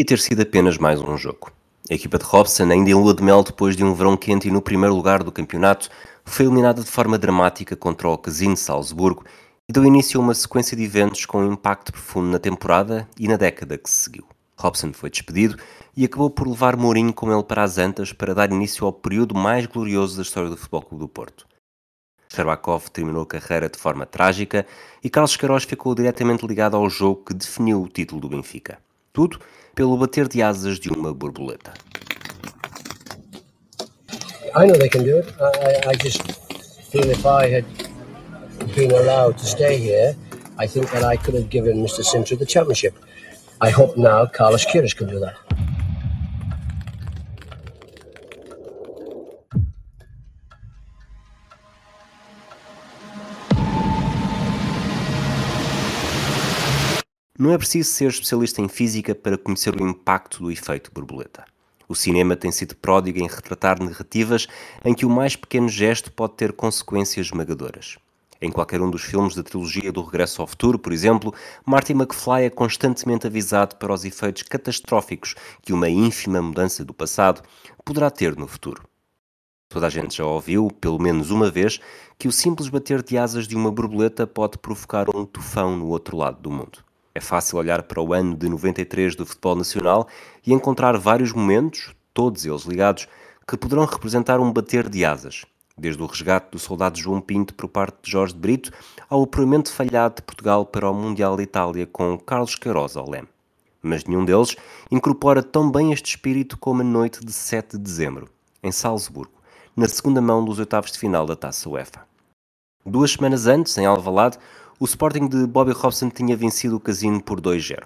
e ter sido apenas mais um jogo. A equipa de Robson, ainda em lua de mel depois de um verão quente e no primeiro lugar do campeonato, foi eliminada de forma dramática contra o Casino Salzburgo e deu início a uma sequência de eventos com um impacto profundo na temporada e na década que se seguiu. Robson foi despedido e acabou por levar Mourinho com ele para as Antas para dar início ao período mais glorioso da história do Futebol Clube do Porto. Sherbakov terminou a carreira de forma trágica e Carlos Queiroz ficou diretamente ligado ao jogo que definiu o título do Benfica. Tudo pelo bater de asas de uma borboleta. I know they can do it. I, I just feel if I had been allowed to stay here, I think that I could have given Mr. Sintra the championship. I hope now Carlos Queiroz can do that. Não é preciso ser especialista em física para conhecer o impacto do efeito borboleta. O cinema tem sido pródigo em retratar narrativas em que o mais pequeno gesto pode ter consequências esmagadoras. Em qualquer um dos filmes da trilogia do Regresso ao Futuro, por exemplo, Marty McFly é constantemente avisado para os efeitos catastróficos que uma ínfima mudança do passado poderá ter no futuro. Toda a gente já ouviu, pelo menos uma vez, que o simples bater de asas de uma borboleta pode provocar um tufão no outro lado do mundo. É fácil olhar para o ano de 93 do futebol nacional e encontrar vários momentos, todos eles ligados, que poderão representar um bater de asas, desde o resgate do soldado João Pinto por parte de Jorge de Brito ao apuramento falhado de Portugal para o Mundial da Itália com Carlos Queiroz ao leme. Mas nenhum deles incorpora tão bem este espírito como a noite de 7 de dezembro, em Salzburgo, na segunda mão dos oitavos de final da Taça UEFA. Duas semanas antes, em Alvalade, o Sporting de Bobby Robson tinha vencido o Casino por 2-0.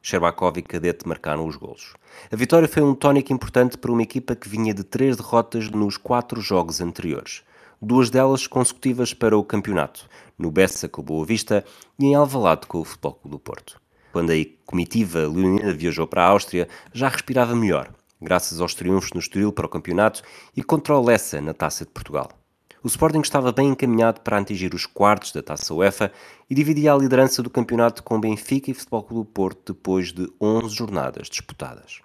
Sherbakov e Cadete marcaram os golos. A vitória foi um tónico importante para uma equipa que vinha de três derrotas nos quatro jogos anteriores. Duas delas consecutivas para o campeonato, no Bessa com o Boa Vista e em Alvalade com o Futebol Clube do Porto. Quando a comitiva leonina viajou para a Áustria, já respirava melhor, graças aos triunfos no Estoril para o campeonato e contra o Lessa na Taça de Portugal. O Sporting estava bem encaminhado para atingir os quartos da Taça UEFA e dividia a liderança do campeonato com Benfica e Futebol Clube Porto depois de 11 jornadas disputadas.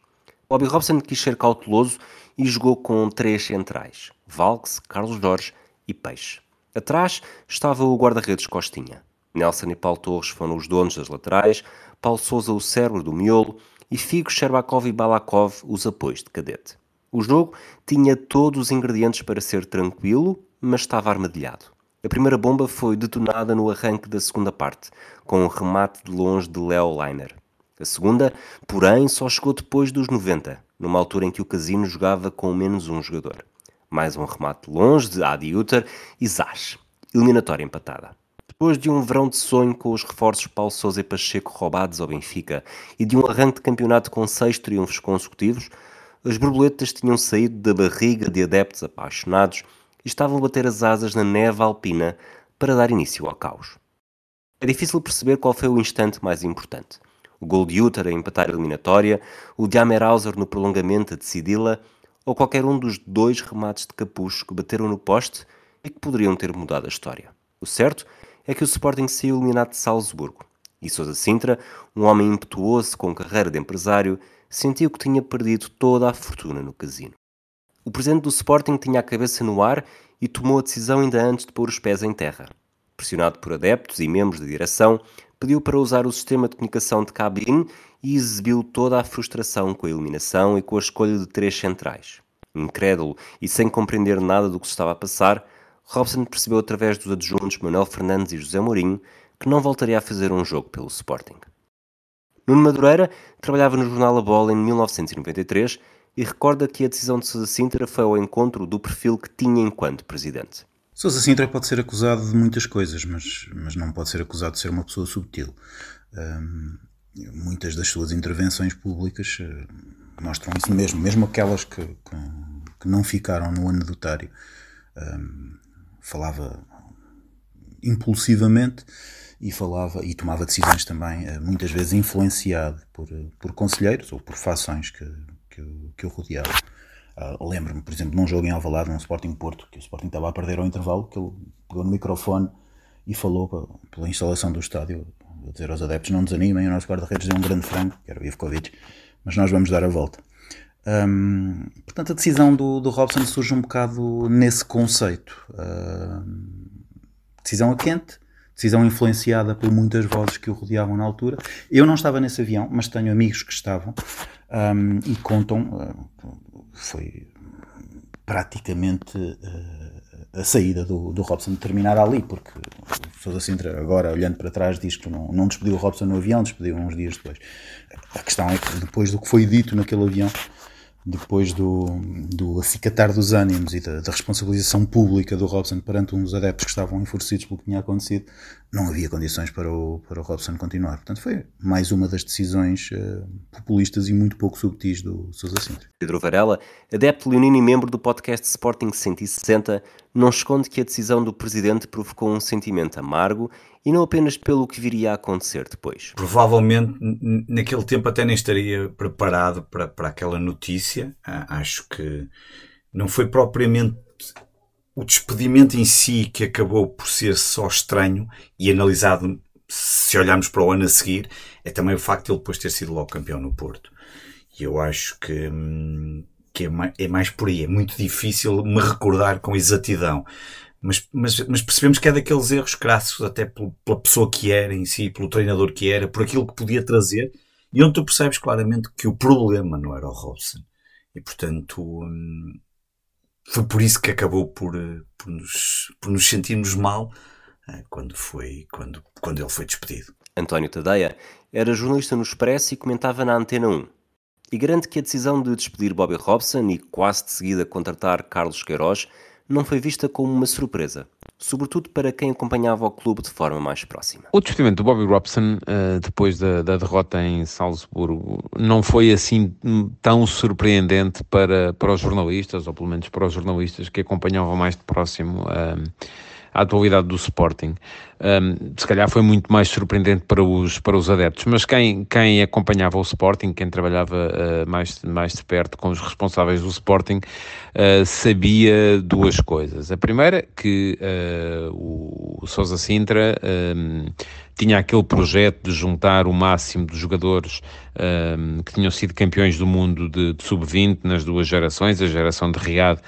Bobby Robson quis ser cauteloso e jogou com três centrais, Valks, Carlos Jorge e Peixe. Atrás estava o guarda-redes Costinha. Nelson e Paulo Torres foram os donos das laterais, Paulo Souza o cérebro do miolo e Figo, Sherbakov e Balakov os apoios de cadete. O jogo tinha todos os ingredientes para ser tranquilo mas estava armadilhado. A primeira bomba foi detonada no arranque da segunda parte, com um remate de longe de Leo Leiner. A segunda, porém, só chegou depois dos 90, numa altura em que o Casino jogava com menos um jogador. Mais um remate de longe de Adi Uter e Zaz. Eliminatória empatada. Depois de um verão de sonho com os reforços Paulo Sousa e Pacheco roubados ao Benfica e de um arranque de campeonato com seis triunfos consecutivos, as borboletas tinham saído da barriga de adeptos apaixonados e estavam a bater as asas na neve alpina para dar início ao caos. É difícil perceber qual foi o instante mais importante. O gol de Utah a empatar a eliminatória, o de Amerhauser no prolongamento a decidi-la, ou qualquer um dos dois remates de capucho que bateram no poste e que poderiam ter mudado a história. O certo é que o Sporting saiu eliminado de Salzburgo. E Sousa Sintra, um homem impetuoso com carreira de empresário, sentiu que tinha perdido toda a fortuna no casino. O presidente do Sporting tinha a cabeça no ar e tomou a decisão ainda antes de pôr os pés em terra. Pressionado por adeptos e membros da direção, pediu para usar o sistema de comunicação de cabine e exibiu toda a frustração com a eliminação e com a escolha de três centrais. Incrédulo e sem compreender nada do que se estava a passar, Robson percebeu através dos adjuntos Manuel Fernandes e José Mourinho que não voltaria a fazer um jogo pelo Sporting. Nuno Madureira trabalhava no jornal A Bola em 1993 e recorda que a decisão de Sousa Sintra foi ao encontro do perfil que tinha enquanto presidente. Sousa Sintra pode ser acusado de muitas coisas, mas, mas não pode ser acusado de ser uma pessoa subtil. Muitas das suas intervenções públicas uh, mostram isso mesmo, mesmo aquelas que, que, que não ficaram no anedotário. Falava impulsivamente e falava e tomava decisões também uh, muitas vezes influenciado por, por conselheiros ou por fações que, que, que o rodeava. Uh, Lembro-me, por exemplo, num jogo em Alvalade, num Sporting Porto, que o Sporting estava a perder ao intervalo, que ele pegou no microfone e falou pela instalação do estádio, a dizer aos adeptos, não desanimem, o nosso guarda-redes deu um grande frango, que era o Ivkovic, mas nós vamos dar a volta. Portanto, a decisão do, do Robson surge um bocado nesse conceito. decisão a quente, decisão influenciada por muitas vozes que o rodeavam na altura. Eu não estava nesse avião, mas tenho amigos que estavam um, e contam. Uh, foi praticamente uh, a saída do, do Robson terminar ali, porque Sousa Sintra, agora olhando para trás, diz que não, não despediu o Robson no avião, despediu uns dias depois. A questão é que depois do que foi dito naquele avião, depois do, do acicatar dos ânimos e da, da, responsabilização pública do Robson perante uns adeptos que estavam enfurecidos pelo que tinha acontecido, não havia condições para o, para o Robson continuar. Portanto, foi mais uma das decisões uh, populistas e muito pouco subtis do Sousa Sintra. Pedro Varela, adepto leonino e membro do podcast Sporting 160, não esconde que a decisão do presidente provocou um sentimento amargo e não apenas pelo que viria a acontecer depois. Provavelmente naquele tempo até nem estaria preparado para, para aquela notícia. Ah, acho que não foi propriamente o despedimento em si que acabou por ser só estranho e analisado se olharmos para o ano a seguir, é também o facto de ele depois ter sido logo campeão no Porto. E eu acho que, hum, que é, mais, é mais por aí. É muito difícil me recordar com exatidão. Mas, mas, mas, percebemos que é daqueles erros crassos, até pela pessoa que era em si, pelo treinador que era, por aquilo que podia trazer, e onde tu percebes claramente que o problema não era o Robson. E portanto, hum, foi por isso que acabou por, eh, por, nos, por nos sentirmos mal eh, quando, foi, quando, quando ele foi despedido. António Tadeia era jornalista no Expresso e comentava na Antena 1. E garante que a decisão de despedir Bobby Robson e quase de seguida contratar Carlos Queiroz não foi vista como uma surpresa, sobretudo para quem acompanhava o clube de forma mais próxima. O despedimento do Bobby Robson, uh, depois da, da, derrota em Salzburgo, não foi assim tão surpreendente para, para os jornalistas, ou pelo menos para os jornalistas que acompanhavam mais de próximo. Uh, a atualidade do Sporting. Um, se calhar foi muito mais surpreendente para os, para os adeptos, mas quem, quem acompanhava o Sporting, quem trabalhava uh, mais, mais de perto com os responsáveis do Sporting, uh, sabia duas coisas. A primeira, que uh, o Sousa Sintra um, tinha aquele projeto de juntar o máximo de jogadores um, que tinham sido campeões do mundo de, de sub-20 nas duas gerações, a geração de Riad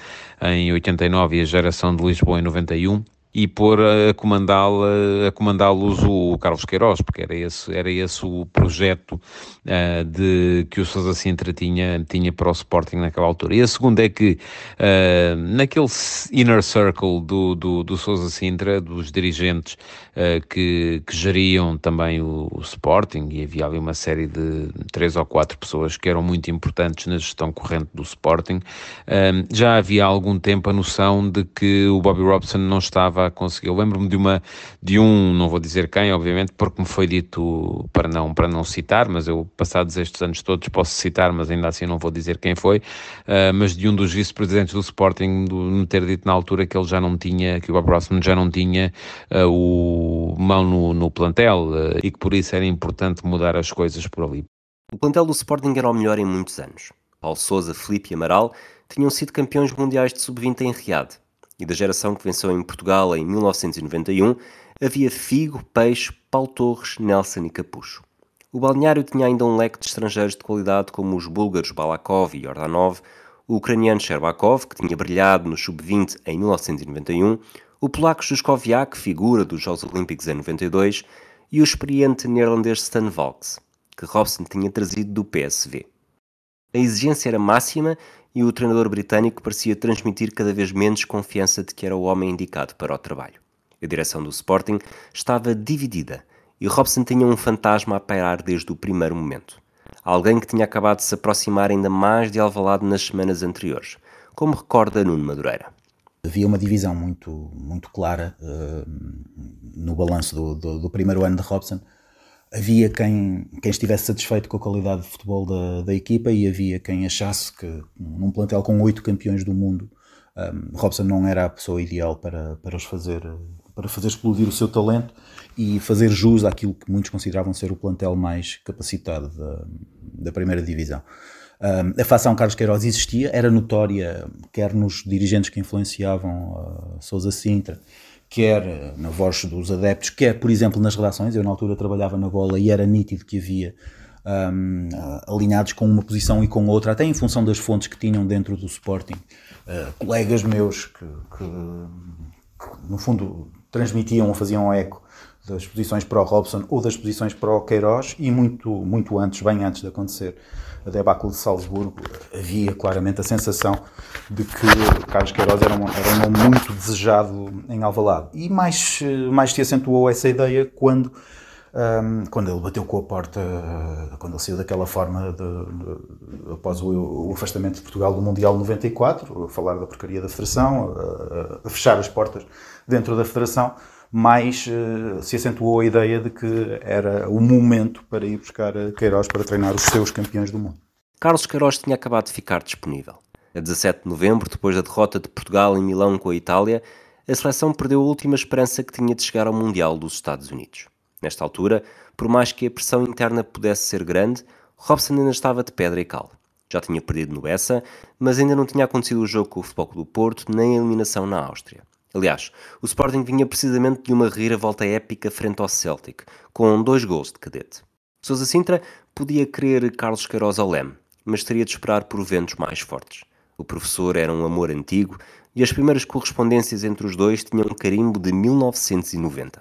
em 89 e a geração de Lisboa em 91 e pôr a comandá-los a comandá o Carlos Queiroz, porque era esse, era esse o projeto uh, de, que o Sousa Sintra tinha, tinha para o Sporting naquela altura. E a segunda é que uh, naquele inner circle do, do, do Sousa Sintra, dos dirigentes uh, que, que geriam também o, o, Sporting, e havia ali uma série de três ou quatro pessoas que eram muito importantes na gestão corrente do Sporting, já havia há algum tempo a noção de que o Bobby Robson não estava Eu lembro-me de uma de um, não vou dizer quem, obviamente, porque me foi dito para não para não citar, mas eu passados estes anos todos posso citar, mas ainda assim não vou dizer quem foi, uh, mas de um dos vice-presidentes do Sporting do, me ter dito na altura que ele já não tinha, que o Rossman já não tinha uh, o mão no, no plantel uh, e que por isso era importante mudar as coisas por ali. O plantel do Sporting era o melhor em muitos anos. Paulo Sousa, Felipe e Amaral tinham sido campeões mundiais de sub-20 em Riad e da geração que venceu em Portugal em 1991, havia Figo, Peixe, Paulo Torres, Nelson e Capucho. O balneário tinha ainda um leque de estrangeiros de qualidade como os búlgaros Balakov e Ordanov, o ucraniano Sherbakov, que tinha brilhado no Sub-20 em 1991, o polaco Juskowiak, figura dos Jogos Olímpicos em 92, e o experiente neerlandês Stan Valks, que Robson tinha trazido do PSV. A exigência era máxima e o treinador britânico parecia transmitir cada vez menos confiança de que era o homem indicado para o trabalho. A direção do Sporting estava dividida e Robson tinha um fantasma a pairar desde o primeiro momento. Alguém que tinha acabado de se aproximar ainda mais de Alvalade nas semanas anteriores, como recorda Nuno Madureira. Havia uma divisão muito, muito clara uh, no balanço do, do, do primeiro ano de Robson havia quem, quem estivesse satisfeito com a qualidade de futebol da, da equipa e havia quem achasse que num plantel com oito campeões do mundo um, Robson não era a pessoa ideal para, para os fazer para fazer explodir o seu talento e fazer jus àquilo que muitos consideravam ser o plantel mais capacitado da, da primeira divisão. Um, a facção Carlos Queiroz existia, era notória, quer nos dirigentes que influenciavam uh, Sousa Sintra, quer na voz dos adeptos, quer, por exemplo, nas relações. Eu, na altura, trabalhava na bola e era nítido que havia um, alinhados com uma posição e com outra, até em função das fontes que tinham dentro do Sporting. Uh, colegas meus que, que, que, no fundo, transmitiam ou faziam eco das posições para o Robson ou das posições para o Queiroz e muito, muito antes, bem antes de acontecer a debacle de Salzburgo, havia claramente a sensação de que Carlos Queiroz era um, era um nome muito desejado em Alvalade. E mais, mais se acentuou essa ideia quando um, quando ele bateu com a porta, quando ele saiu daquela forma de, de, após o, o, afastamento de Portugal do Mundial 94, a falar da porcaria da Federação, a, a fechar as portas dentro da Federação, mais uh, se acentuou a ideia de que era o momento para ir buscar Queiroz para treinar os seus campeões do mundo. Carlos Queiroz tinha acabado de ficar disponível. A 17 de novembro, depois da derrota de Portugal em Milão com a Itália, a seleção perdeu a última esperança que tinha de chegar ao Mundial dos Estados Unidos. Nesta altura, por mais que a pressão interna pudesse ser grande, Robson ainda estava de pedra e cal. Já tinha perdido no Bessa, mas ainda não tinha acontecido o jogo com o Futebol do Porto, nem a eliminação na Áustria. Aliás, o Sporting vinha precisamente de uma reviravolta épica frente ao Celtic, com dois gols de cadete. Sousa Sintra podia querer Carlos Queiroz ao leme, mas teria de esperar por ventos mais fortes. O professor era um amor antigo e as primeiras correspondências entre os dois tinham um carimbo de 1990.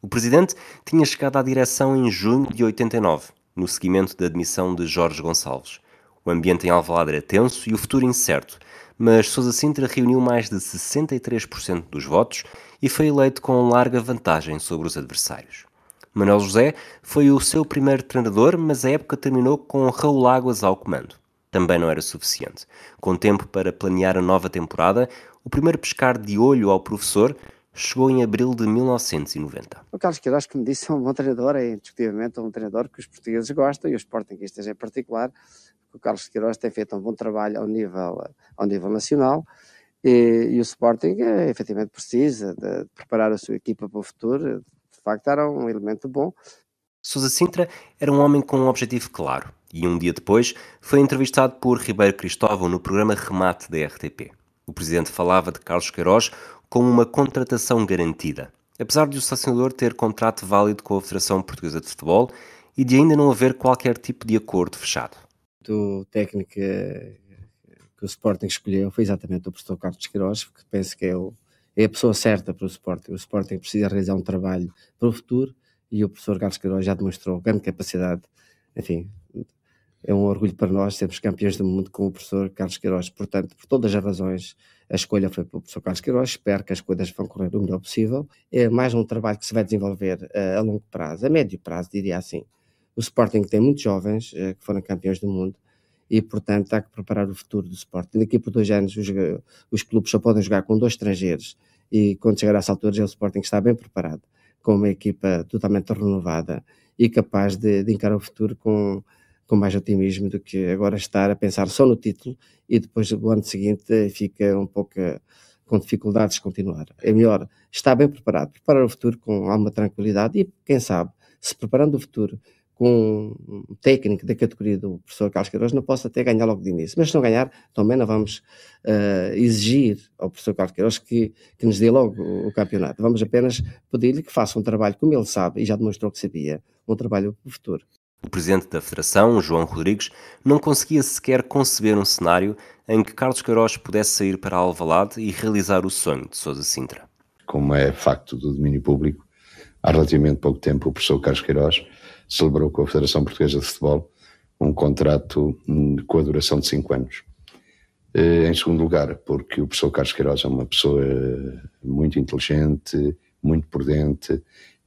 O presidente tinha chegado à direção em junho de 89, no seguimento da admissão de Jorge Gonçalves. O ambiente em Alvalade era tenso e o futuro incerto, mas Sousa Sintra reuniu mais de 63% dos votos e foi eleito com larga vantagem sobre os adversários. Manuel José foi o seu primeiro treinador, mas a época terminou com Raul Águas ao comando. Também não era suficiente. Com tempo para planear a nova temporada, o primeiro pescar de olho ao professor chegou em abril de 1990. O Carlos Queiroz, que me disse, é um bom treinador, é indiscutivelmente um treinador que os portugueses gostam e os sportinguistas em particular. O Carlos Queiroz tem feito um bom trabalho ao nível, ao nível nacional e, e o Sporting é, efetivamente precisa de preparar a sua equipa para o futuro. De facto, era um elemento bom. Sousa Sintra era um homem com um objetivo claro e um dia depois foi entrevistado por Ribeiro Cristóvão no programa Remate da RTP. O presidente falava de Carlos Queiroz como uma contratação garantida, apesar de o selecionador ter contrato válido com a Federação Portuguesa de Futebol e de ainda não haver qualquer tipo de acordo fechado. O técnico que o Sporting escolheu foi exatamente o professor Carlos Queiroz, que penso que é, o, é a pessoa certa para o Sporting. O Sporting precisa realizar um trabalho para o futuro e o professor Carlos Queiroz já demonstrou grande capacidade. Enfim, é um orgulho para nós sermos campeões do mundo com o professor Carlos Queiroz. Portanto, por todas as razões, a escolha foi para o professor Carlos Queiroz. Espero que as coisas vão correr o melhor possível. É mais um trabalho que se vai desenvolver uh, a longo prazo, a médio prazo, diria assim. O Sporting tem muitos jovens uh, que foram campeões do mundo e, portanto, há que preparar o futuro do Sporting. Daqui por dois anos, os, os clubes só podem jogar com dois estrangeiros e, quando chegar a essa altura, o Sporting está bem preparado, com uma equipa totalmente renovada e capaz de, de encarar o futuro com com mais otimismo do que agora estar a pensar só no título e depois do ano seguinte fica um pouco com dificuldades de continuar. É melhor estar bem preparado, preparar o futuro com alguma tranquilidade e, quem sabe, se preparando o futuro com um técnico da categoria do professor Carlos Queiroz, não possa até ganhar logo de início. Mas se não ganhar, também não vamos uh, exigir ao professor Carlos Queiroz que, que nos dê logo o, o campeonato. Vamos apenas pedir-lhe que faça um trabalho como ele sabe e já demonstrou que sabia, um trabalho para o futuro. O presidente da Federação, João Rodrigues, não conseguia sequer conceber um cenário em que Carlos Queiroz pudesse sair para Alvalade e realizar o sonho de Sousa Sintra. Como é facto do domínio público, há relativamente pouco tempo o professor Carlos Queiroz celebrou com a Federação Portuguesa de Futebol um contrato com a duração de cinco anos. Eh, em segundo lugar, porque o professor Carlos Queiroz é uma pessoa muito inteligente, muito prudente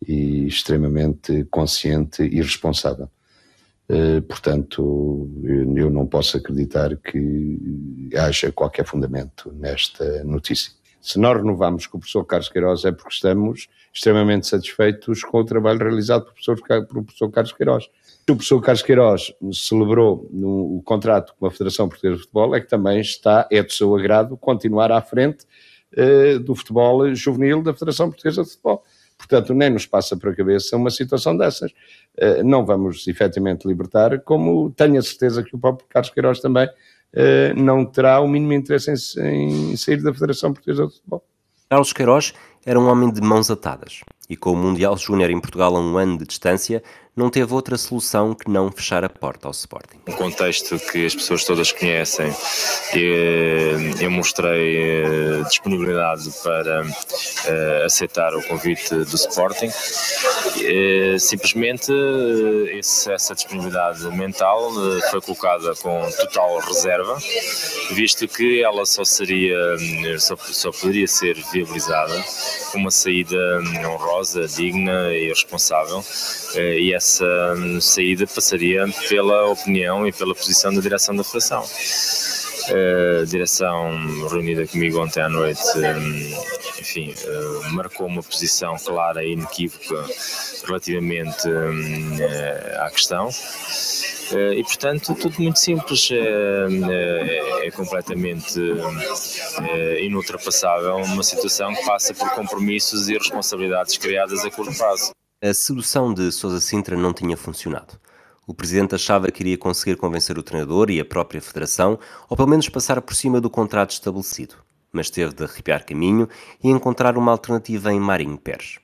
e extremamente consciente e responsável. Eh, portanto, eu não posso acreditar que haja qualquer fundamento nesta notícia. Se nós renovamos com o professor Carlos Queiroz é porque estamos extremamente satisfeitos com o trabalho realizado pelo professor, pelo professor Carlos Queiroz. O professor Carlos Queiroz celebrou no, o contrato com a Federação Portuguesa de Futebol, é que também está, é do seu agrado, continuar à frente uh, do futebol juvenil da Federação Portuguesa de Futebol. Portanto, nem nos passa por a cabeça uma situação dessas. Uh, não vamos efetivamente libertar, como tenho a certeza que o próprio Carlos Queiroz também uh, não terá o mínimo interesse em, em sair da Federação Portuguesa de Futebol. Carlos Queiroz era um homem de mãos atadas. E com o Mundial Júnior em Portugal a um ano de distância, não teve outra solução que não fechar a porta ao Sporting. Um contexto que as pessoas todas conhecem, eu mostrei eh, disponibilidade para eh, aceitar o convite do Sporting. Eh, simplesmente essa disponibilidade mental foi colocada com total reserva, visto que ela só seria, só poderia ser viabilizada com uma saída honrosa, digna e responsável e essa saída passaria pela opinião e pela posição da direção da Federação. A direção reunida comigo ontem à noite, enfim, marcou uma posição clara e inequívoca relativamente à questão. E portanto, tudo muito simples, é, é completamente é, inultrapassável uma situação que passa por compromissos e responsabilidades criadas a curto prazo. A sedução de Sousa Sintra não tinha funcionado. O presidente achava que iria conseguir convencer o treinador e a própria federação, ou pelo menos passar por cima do contrato estabelecido, mas teve de arrepiar caminho e encontrar uma alternativa em Marinho Pérez.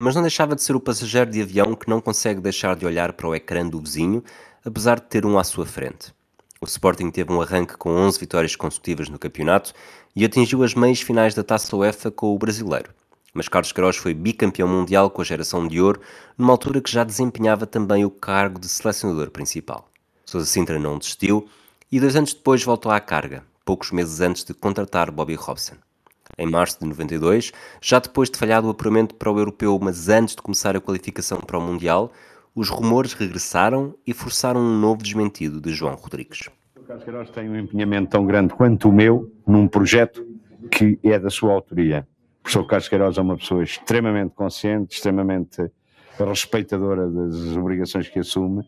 Mas não deixava de ser o passageiro de avião que não consegue deixar de olhar para o ecrã do vizinho, apesar de ter um à sua frente. O Sporting teve um arranque com 11 vitórias consecutivas no campeonato e atingiu as meias finais da Taça UEFA com o brasileiro mas Carlos Queiroz foi bicampeão mundial com a geração de ouro, numa altura que já desempenhava também o cargo de selecionador principal. Sousa Sintra não desistiu e dois anos depois voltou à carga, poucos meses antes de contratar Bobby Robson. Em março de 92, já depois de falhado o apuramento para o europeu, mas antes de começar a qualificação para o Mundial, os rumores regressaram e forçaram um novo desmentido de João Rodrigues. O Carlos Queiroz tem um empenhamento tão grande quanto o meu num projeto que é da sua autoria. O professor Carlos Queiroz é uma pessoa extremamente consciente, extremamente respeitadora das obrigações que assume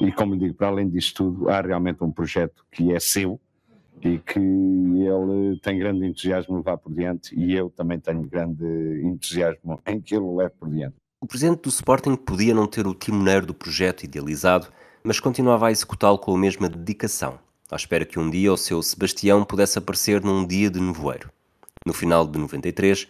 e, como lhe digo, para além disso tudo, há realmente um projeto que é seu e que ele tem grande entusiasmo em levar por diante e eu também tenho grande entusiasmo em que ele leve por diante. O presidente do Sporting podia não ter o timoneiro do projeto idealizado, mas continuava a executá-lo com a mesma dedicação, à espera que um dia o seu Sebastião pudesse aparecer num dia de nevoeiro. No final de 93,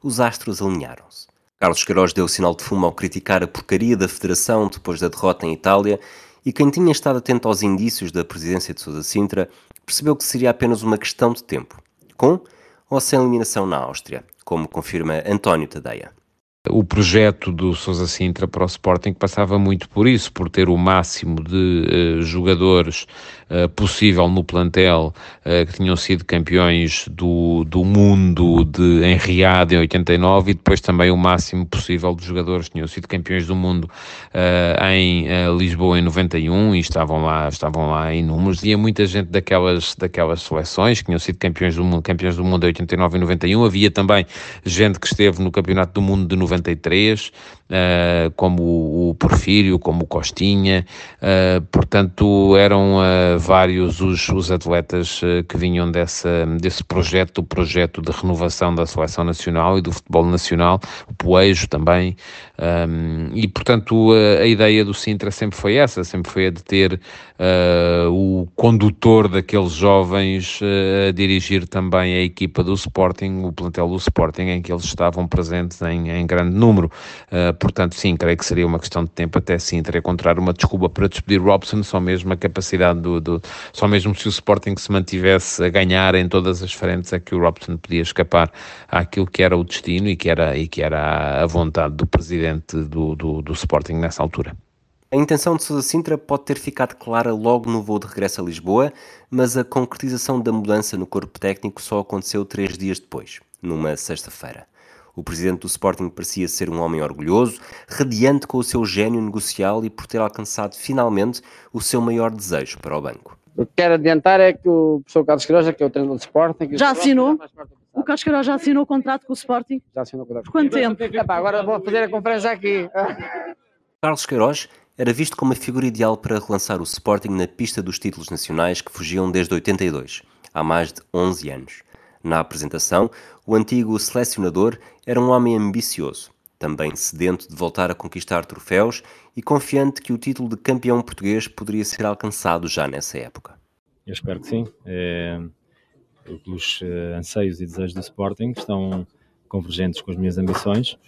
os astros alinharam-se. Carlos Queiroz deu sinal de fumo ao criticar a porcaria da federação depois da derrota em Itália e quem tinha estado atento aos indícios da presidência de Sousa Sintra percebeu que seria apenas uma questão de tempo, com ou sem eliminação na Áustria, como confirma António Tadeia. O projeto do Sousa Sintra para o Sporting passava muito por isso, por ter o máximo de uh, jogadores uh, possível no plantel uh, que tinham sido campeões do, do mundo de, em Riad em 89 e depois também o máximo possível de jogadores que tinham sido campeões do mundo em Lisboa em 91 e estavam lá, estavam lá em números. Havia muita gente daquelas, daquelas seleções que tinham sido campeões do mundo, campeões do mundo em 89 e 91. Havia também gente que esteve no Campeonato do Mundo de 93, uh, como o Porfírio, como o Costinha, uh, portanto eram uh, vários os, os atletas que vinham dessa, desse projeto, o projeto de renovação da seleção nacional e do futebol nacional, o Poejo também, um, e portanto a, a, ideia do Sintra sempre foi essa, sempre foi a de ter o condutor daqueles jovens a dirigir também a equipa do Sporting, o plantel do Sporting em que eles estavam presentes em, em grande número. Uh, portanto, sim, creio que seria uma questão de tempo até sim ter encontrar uma desculpa para despedir Robson, só mesmo a capacidade do, do, só mesmo se o Sporting se mantivesse a ganhar em todas as frentes é que o Robson podia escapar àquilo que era o destino e que era, e que era a vontade do presidente do, do, do Sporting nessa altura. A intenção de Sousa Sintra pode ter ficado clara logo no voo de regresso a Lisboa, mas a concretização da mudança no corpo técnico só aconteceu três dias depois, numa sexta-feira. O presidente do Sporting parecia ser um homem orgulhoso, radiante com o seu gênio negocial e por ter alcançado finalmente o seu maior desejo para o banco. O que quero adiantar é que o professor Carlos Queiroz, que é o treinador do Sporting... Já assinou? O Carlos Queiroz já assinou o contrato com o Sporting? Já assinou o contrato. Por quanto tempo? Epá, agora vou fazer a conferência aqui. Carlos Queiroz era visto como a figura ideal para relançar o Sporting na pista dos títulos nacionais que fugiam desde 82, há mais de 11 anos. Na apresentação, o antigo selecionador era um homem ambicioso, também sedento de voltar a conquistar troféus e confiante que o título de campeão português poderia ser alcançado já nessa época. Eu espero que sim. É, os eh, anseios e desejos do Sporting estão convergentes com as minhas ambições.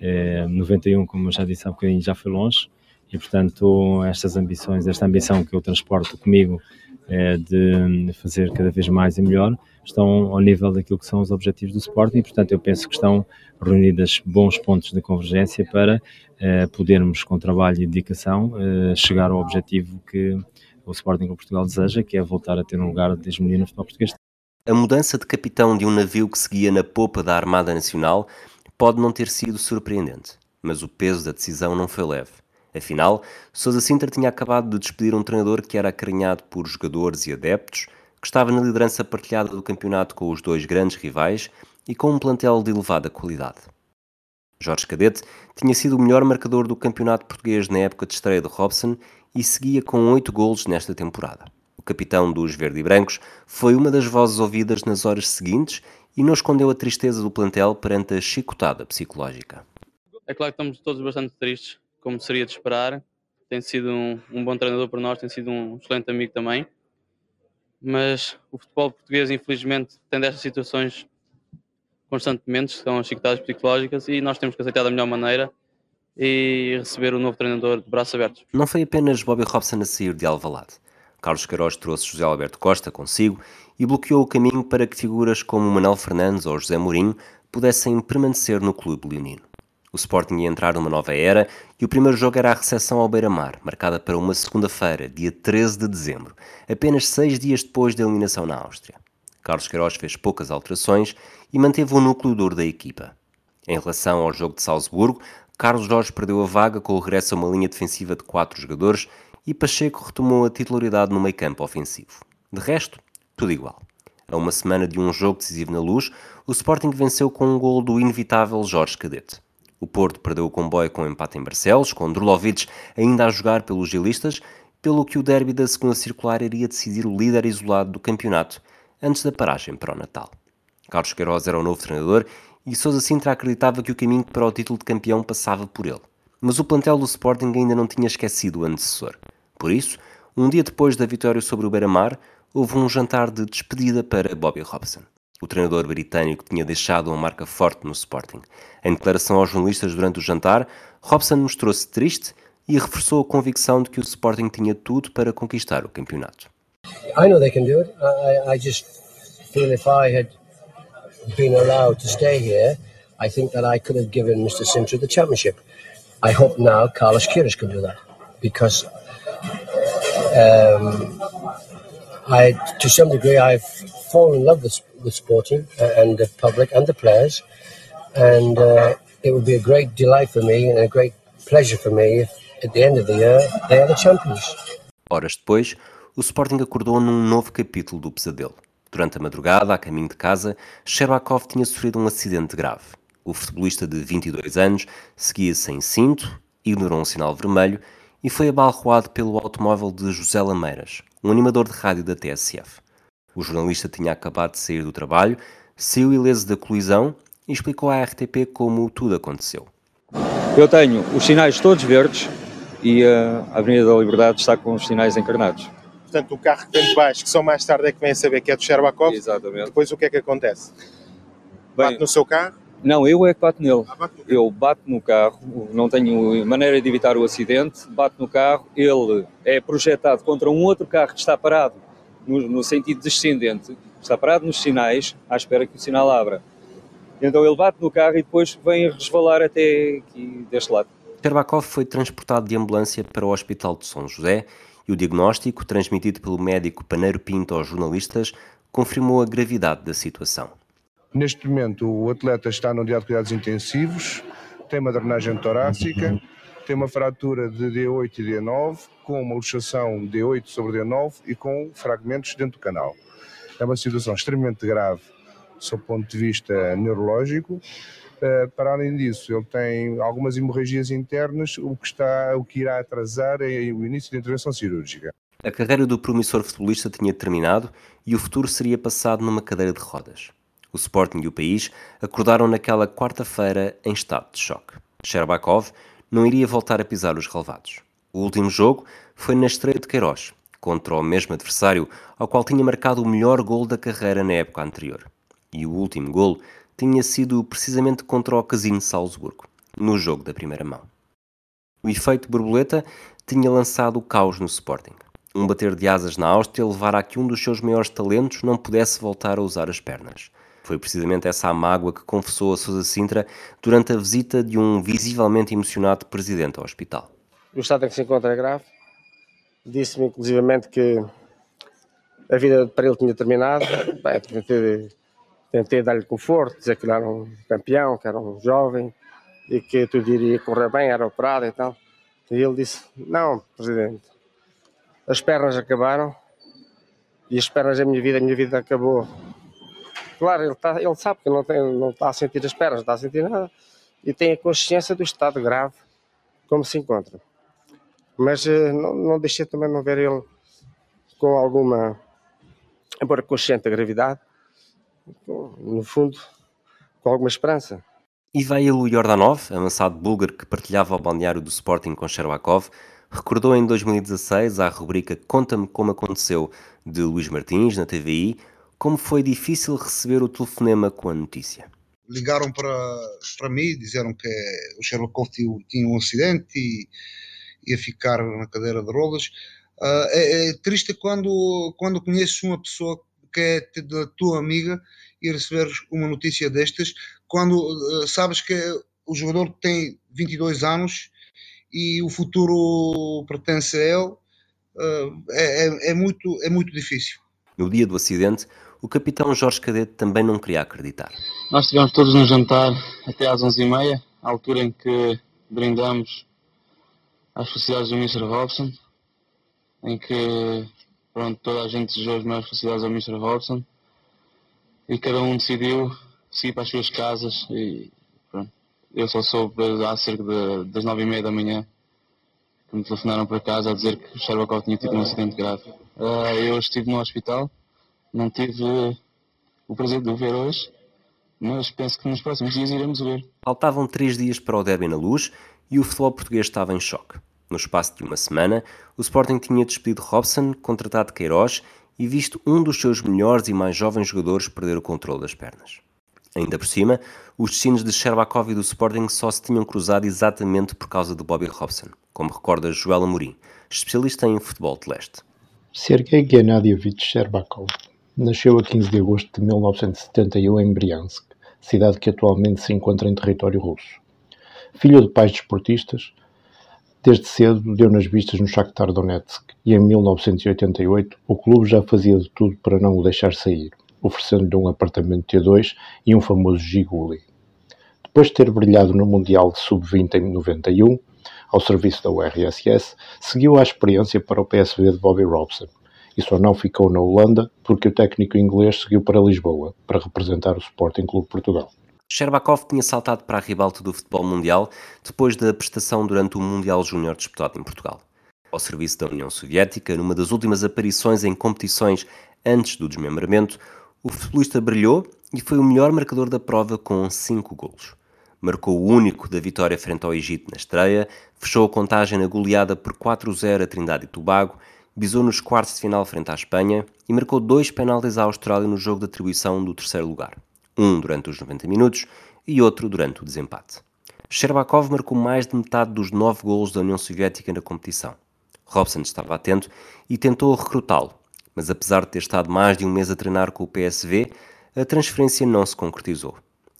É, 91, como já disse há bocadinho, já foi longe e portanto estas ambições, esta ambição que eu transporto comigo é, de fazer cada vez mais e melhor, estão ao nível daquilo que são os objetivos do Sporting e portanto eu penso que estão reunidas bons pontos de convergência para eh, podermos com trabalho e dedicação eh, chegar ao objetivo que o Sporting com Portugal deseja, que é voltar a ter um lugar de hegemonia no futebol português. A mudança de capitão de um navio que seguia na popa da Armada Nacional pode não ter sido surpreendente, mas o peso da decisão não foi leve. Afinal, Sousa Sinter tinha acabado de despedir um treinador que era acarinhado por jogadores e adeptos, que estava na liderança partilhada do campeonato com os dois grandes rivais e com um plantel de elevada qualidade. Jorge Cadete tinha sido o melhor marcador do campeonato português na época de estreia de Robson e seguia com oito golos nesta temporada. O capitão dos Verde e Brancos foi uma das vozes ouvidas nas horas seguintes e não escondeu a tristeza do plantel perante a chicotada psicológica. É claro que estamos todos bastante tristes, como seria de esperar. Tem sido um, um bom treinador para nós, tem sido um excelente amigo também. Mas o futebol português, infelizmente, tem destas situações constantemente, são as chicotadas psicológicas, e nós temos que aceitar da melhor maneira e receber o novo treinador de braços abertos. Não foi apenas Bobby Robson a sair de Alvalade. Carlos Queiroz trouxe José Alberto Costa consigo e bloqueou o caminho para que figuras como Manuel Fernandes ou José Mourinho pudessem permanecer no clube leonino. O Sporting ia entrar numa nova era e o primeiro jogo era a recepção ao Beira-Mar, marcada para uma segunda-feira, dia 13 de dezembro, apenas seis dias depois da eliminação na Áustria. Carlos Queiroz fez poucas alterações e manteve o núcleo duro da equipa. Em relação ao jogo de Salzburgo, Carlos Jorge perdeu a vaga com o regresso a uma linha defensiva de quatro jogadores e Pacheco retomou a titularidade no meio campo ofensivo. De resto, tudo igual. A uma semana de um jogo decisivo na luz, o Sporting venceu com um gol do inevitável Jorge Cadete. O Porto perdeu o comboio com um empate em Barcelos, com Drulovic ainda a jogar pelos gilistas, pelo que o derby da segunda circular iria decidir o líder isolado do campeonato, antes da paragem para o Natal. Carlos Queiroz era o novo treinador e Sousa Sintra acreditava que o caminho para o título de campeão passava por ele. Mas o plantel do Sporting ainda não tinha esquecido o antecessor. Por isso, um dia depois da vitória sobre o Beira-Mar, houve um jantar de despedida para Bobby Robson. O treinador britânico tinha deixado uma marca forte no Sporting. Em declaração aos jornalistas durante o jantar, Robson mostrou-se triste e reforçou a convicção de que o Sporting tinha tudo para conquistar o campeonato. I know they can do it. I, I just feel if I had been allowed to stay here, I think that I could have given Mr. Sintra the championship. I hope now Carlos Queiroz can do that because um, I, to some degree, I've fallen in love with, with sporting and the public and the players, and uh, it would be a great delight for me and a great pleasure for me if, at the end of the year, they are the champions. Horas depois, o Sporting acordou num novo capítulo do pesadelo. Durante a madrugada, a caminho de casa, Sherbakov tinha sofrido um acidente grave. O futebolista de 22 anos seguia sem cinto, ignorou um sinal vermelho e foi abalroado pelo automóvel de José Lameiras, um animador de rádio da TSF. O jornalista tinha acabado de sair do trabalho, saiu ileso da colisão e explicou à RTP como tudo aconteceu. Eu tenho os sinais todos verdes e a Avenida da Liberdade está com os sinais encarnados. Portanto, o carro que tem de baixo, que só mais tarde é que vem a saber que é do Sherbakov, Exatamente. depois o que é que acontece? Bate no seu carro? Não, eu é que bato nele. Eu bato no carro, não tenho maneira de evitar o acidente, bato no carro, ele é projetado contra um outro carro que está parado no, no sentido descendente, está parado nos sinais, à espera que o sinal abra. Então ele bate no carro e depois vem resvalar até aqui deste lado. Sherbakov foi transportado de ambulância para o Hospital de São José e o diagnóstico, transmitido pelo médico Paneiro Pinto aos jornalistas, confirmou a gravidade da situação. Neste momento, o atleta está no dia de cuidados intensivos, tem uma drenagem torácica, tem uma fratura de D8 e D9, com uma luxação D8 sobre D9 e com fragmentos dentro do canal. É uma situação extremamente grave, sob o ponto de vista neurológico. Para além disso, ele tem algumas hemorragias internas, o que, está, o que irá atrasar é o início da intervenção cirúrgica. A carreira do promissor futebolista tinha terminado e o futuro seria passado numa cadeira de rodas. O Sporting e o país acordaram naquela quarta-feira em estado de choque. Sherbakov não iria voltar a pisar os relevados. O último jogo foi na estreia de Queiroz, contra o mesmo adversário ao qual tinha marcado o melhor gol da carreira na época anterior. E o último gol tinha sido precisamente contra o Casino Salzburgo, no jogo da primeira mão. O efeito borboleta tinha lançado o caos no Sporting. Um bater de asas na Áustria levara a que um dos seus maiores talentos não pudesse voltar a usar as pernas. Foi precisamente essa a mágoa que confessou a Sousa Sintra durante a visita de um visivelmente emocionado presidente ao hospital. O estado em que se encontra é grave. Disse-me inclusivamente que a vida para ele tinha terminado. Bem, tentei, tentei dar-lhe conforto, dizer que ele era um campeão, que era um jovem e que tudo iria correr bem, era operado e tal. E ele disse: Não, presidente, as pernas acabaram e as pernas da minha vida, a minha vida acabou. Claro, ele, tá, ele sabe que não, tem, não está a sentir as pernas, não está a sentir nada e tem a consciência do estado grave como se encontra. Mas eh, não, não deixei também não ver ele com alguma, embora consciente da gravidade, no fundo, com alguma esperança. Ivailo Yordanov, avançado búlgaro que partilhava o balneário do Sporting com Sherbakov, recordou em 2016 à rubrica Conta-me como aconteceu de Luís Martins na TVI como foi difícil receber o telefonema com a notícia. Ligaram para, para mim, disseram que o Sherbakov tinha um acidente e ia ficar na cadeira de rodas. Uh, é, é, triste quando, quando conheces uma pessoa que é da tua amiga e receberes uma notícia destas, quando uh, sabes que o jogador tem 22 anos e o futuro pertence a ele, uh, é, é, muito, é muito difícil. No dia do acidente, o capitão Jorge Cadete também não queria acreditar. Nós estivemos todos no jantar até às 11h30, à altura em que brindamos às felicidades do Mr. Robson, em que pronto, toda a gente desejou as maiores felicidades ao Mr. Robson e cada um decidiu seguir para as suas casas e pronto. Eu só soube há cerca de, das nove e meia da manhã que me telefonaram para casa a dizer que o Sherbakov tinha tido um acidente grave. Uh, eu estive no hospital, não tive o prazer de o ver hoje, mas penso que nos próximos dias iremos ver. Faltavam três dias para o derby na luz e o futebol português estava em choque. No espaço de uma semana, o Sporting tinha despedido Robson, contratado Queiroz e visto um dos seus melhores e mais jovens jogadores perder o controle das pernas. Ainda por cima, os destinos de Sherbakov e do Sporting só se tinham cruzado exatamente por causa de Bobby Robson, como recorda Joel Amorim, especialista em futebol de leste. Sergei Gennadievich Sherbakov nasceu a 15 de agosto de 1971 em Briansk, cidade que atualmente se encontra em território russo. Filho de pais desportistas, Desde cedo deu nas vistas no Shakhtar Donetsk e em 1988 o clube já fazia de tudo para não o deixar sair, oferecendo-lhe um apartamento T2 e um famoso Giguli. Depois de ter brilhado no Mundial de Sub-20 em 91, ao serviço da URSS, seguiu a experiência para o PSV de Bobby Robson e só não ficou na Holanda porque o técnico inglês seguiu para Lisboa para representar o Sporting Clube Portugal. Sherbakov tinha saltado para a ribalta do futebol mundial depois da prestação durante o Mundial Júnior disputado em Portugal. Ao serviço da União Soviética, numa das últimas aparições em competições antes do desmembramento, o futebolista brilhou e foi o melhor marcador da prova com 5 golos. Marcou o único da vitória frente ao Egito na estreia, fechou a contagem na goleada por 4-0 a Trindade e Tobago, bisou nos quartos de final frente à Espanha e marcou dois penaltis à Austrália no jogo de atribuição do terceiro lugar um durante os 90 minutos e outro durante o desempate. Sherbakov marcou mais de metade dos nove golos da União Soviética na competição. Robson estava atento e tentou recrutá-lo, mas apesar de ter estado mais de um mês a treinar com o PSV, a transferência não se concretizou.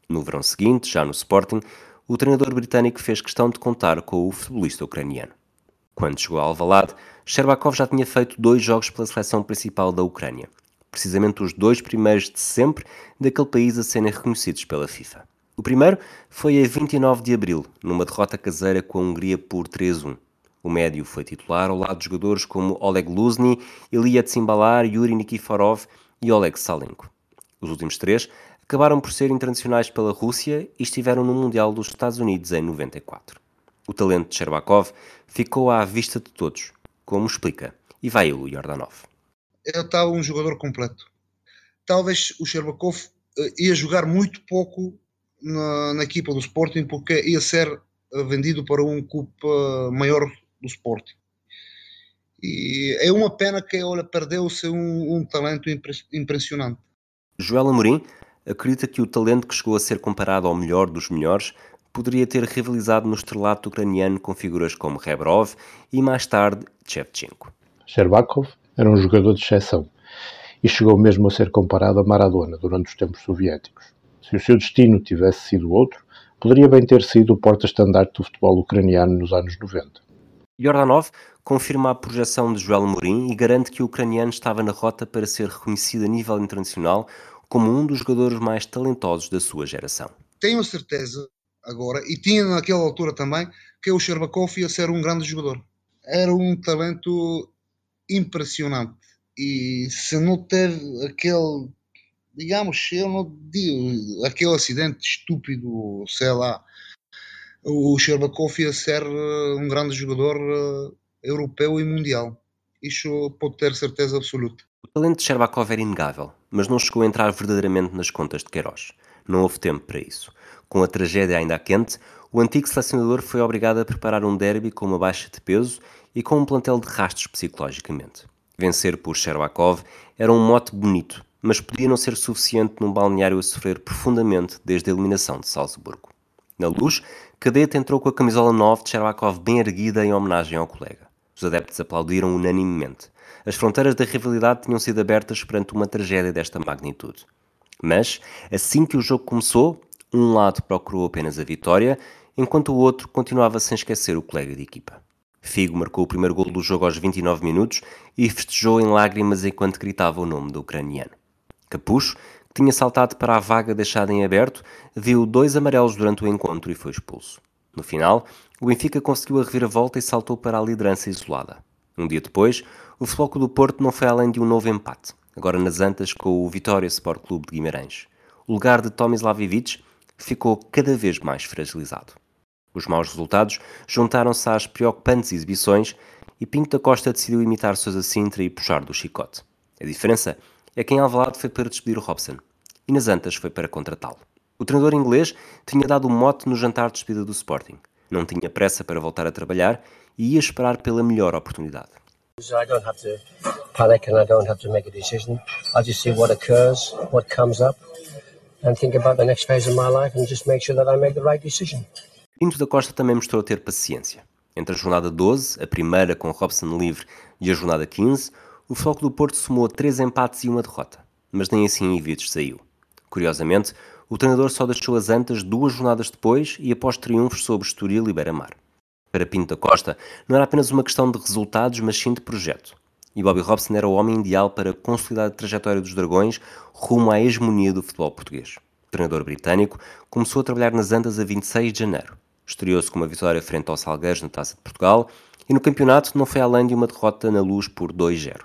No verão seguinte, já no Sporting, o treinador britânico fez questão de contar com o futebolista ucraniano. Quando chegou a Alvalade, Sherbakov já tinha feito dois jogos pela seleção principal da Ucrânia precisamente os dois primeiros de sempre daquele país a serem reconhecidos pela FIFA. O primeiro foi a 29 de abril, numa derrota caseira com a Hungria por 3-1. O médio foi titular ao lado de jogadores como Oleg Luzny, Ilya Tsimbalar, Yuri Nikiforov e Oleg Salenko. Os últimos três acabaram por ser internacionais pela Rússia e estiveram no Mundial dos Estados Unidos em 94. O talento de Sherbakov ficou à vista de todos, como explica Ivailo Yordanov ele estava um jogador completo. Talvez o Sherbakov uh, ia jogar muito pouco na, na, equipa do Sporting porque ia ser uh, vendido para um clube uh, maior do Sporting. E é uma pena que olha, perdeu-se um, um, talento impressionante. Joel Amorim acredita que o talento que chegou a ser comparado ao melhor dos melhores poderia ter rivalizado no estrelato ucraniano com figuras como Rebrov e mais tarde Shevchenko. Sherbakov era um jogador de exceção e chegou mesmo a ser comparado a Maradona durante os tempos soviéticos. Se o seu destino tivesse sido outro, poderia bem ter sido o porta-estandarte do futebol ucraniano nos anos 90. Yordanov confirma a projeção de Joel Mourinho e garante que o ucraniano estava na rota para ser reconhecido a nível internacional como um dos jogadores mais talentosos da sua geração. Tenho certeza agora, e tinha naquela altura também, que o Sherbakov ia ser um grande jogador. Era um talento impressionante. E se não teve aquele, digamos, eu não digo, aquele acidente estúpido, sei lá, o Sherbakov ia ser eh, um grande jogador eh, europeu e mundial. Isso pode ter certeza absoluta. O talento de Sherbakov era inegável, mas não chegou a entrar verdadeiramente nas contas de Queiroz. Não houve tempo para isso. Com a tragédia ainda quente, o antigo selecionador foi obrigado a preparar um derby com uma baixa de peso e com um plantel de rastros psicologicamente. Vencer por Sherbakov era um mote bonito, mas podia não ser suficiente num balneário a sofrer profundamente desde a eliminação de Salzburgo. Na luz, Cadete entrou com a camisola 9 de Sherbakov bem erguida em homenagem ao colega. Os adeptos aplaudiram unanimemente. As fronteiras da rivalidade tinham sido abertas perante uma tragédia desta magnitude. Mas, assim que o jogo começou, um lado procurou apenas a vitória, enquanto o outro continuava sem esquecer o colega de equipa. Figo marcou o primeiro gol do jogo aos 29 minutos e festejou em lágrimas enquanto gritava o nome do ucraniano. Capucho, que tinha saltado para a vaga deixada em aberto, viu dois amarelos durante o encontro e foi expulso. No final, o Benfica conseguiu a reviravolta e saltou para a liderança isolada. Um dia depois, o Floco do Porto não foi além de um novo empate, agora nas Antas com o Vitória Sport Clube de Guimarães. O lugar de Tomislav Ivic ficou cada vez mais fragilizado. Os maus resultados juntaram-se às preocupantes exibições e Pinto da Costa decidiu imitar Sousa Sintra e puxar do chicote. A diferença é que em Alvalade foi para despedir o Robson e nas Antas foi para contratá-lo. O treinador inglês tinha dado um mote no jantar de despedida do Sporting. Não tinha pressa para voltar a trabalhar e ia esperar pela melhor oportunidade. I don't have to panic and I don't have to make a decision. I just see what occurs, what comes up, and think about the next phase of my life and just make sure that I make the right decision. Pinto da Costa também mostrou ter paciência. Entre a jornada 12, a primeira com Robson livre, e a jornada 15, o Floco do Porto somou três empates e uma derrota, mas nem assim Ivites saiu. Curiosamente, o treinador só deixou as Antas duas jornadas depois e após triunfos sobre Estoril e Beira-Mar. Para Pinto da Costa, não era apenas uma questão de resultados, mas sim de projeto. E Bobby Robson era o homem ideal para consolidar a trajetória dos Dragões rumo à hegemonia do futebol português. O treinador britânico começou a trabalhar nas Antas a 26 de janeiro estreou-se com uma vitória frente ao Salgueiros na Taça de Portugal e no campeonato não foi além de uma derrota na luz por 2-0.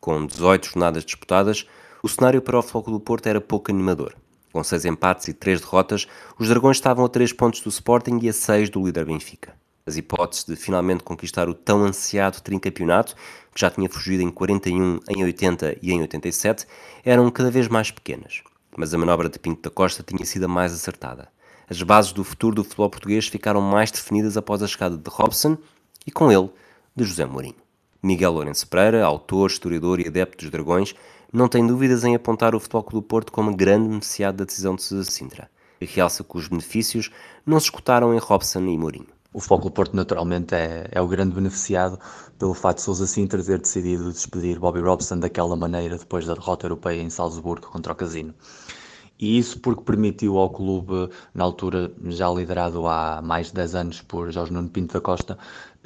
Com 18 jornadas disputadas, o cenário para o Floco do Porto era pouco animador. Com 6 empates e 3 derrotas, os Dragões estavam a 3 pontos do Sporting e a 6 do líder Benfica. As hipóteses de finalmente conquistar o tão ansiado tricampeonato, que já tinha fugido em 41, em 80 e em 87, eram cada vez mais pequenas. Mas a manobra de Pinto da Costa tinha sido a mais acertada as bases do futuro do futebol português ficaram mais definidas após a chegada de Robson e, com ele, de José Mourinho. Miguel Lourenço Pereira, autor, historiador e adepto dos Dragões, não tem dúvidas em apontar o Futebol Clube do Porto como grande beneficiado da decisão de Sousa Sintra e realça que os benefícios não se escutaram em Robson e Mourinho. O Clube do Porto naturalmente é, é o grande beneficiado pelo facto de Sousa Sintra ter decidido despedir Bobby Robson daquela maneira depois da derrota europeia em Salzburgo contra o Casino e isso porque permitiu ao clube, na altura já liderado há mais de 10 anos por Jorge Nuno Pinto da Costa,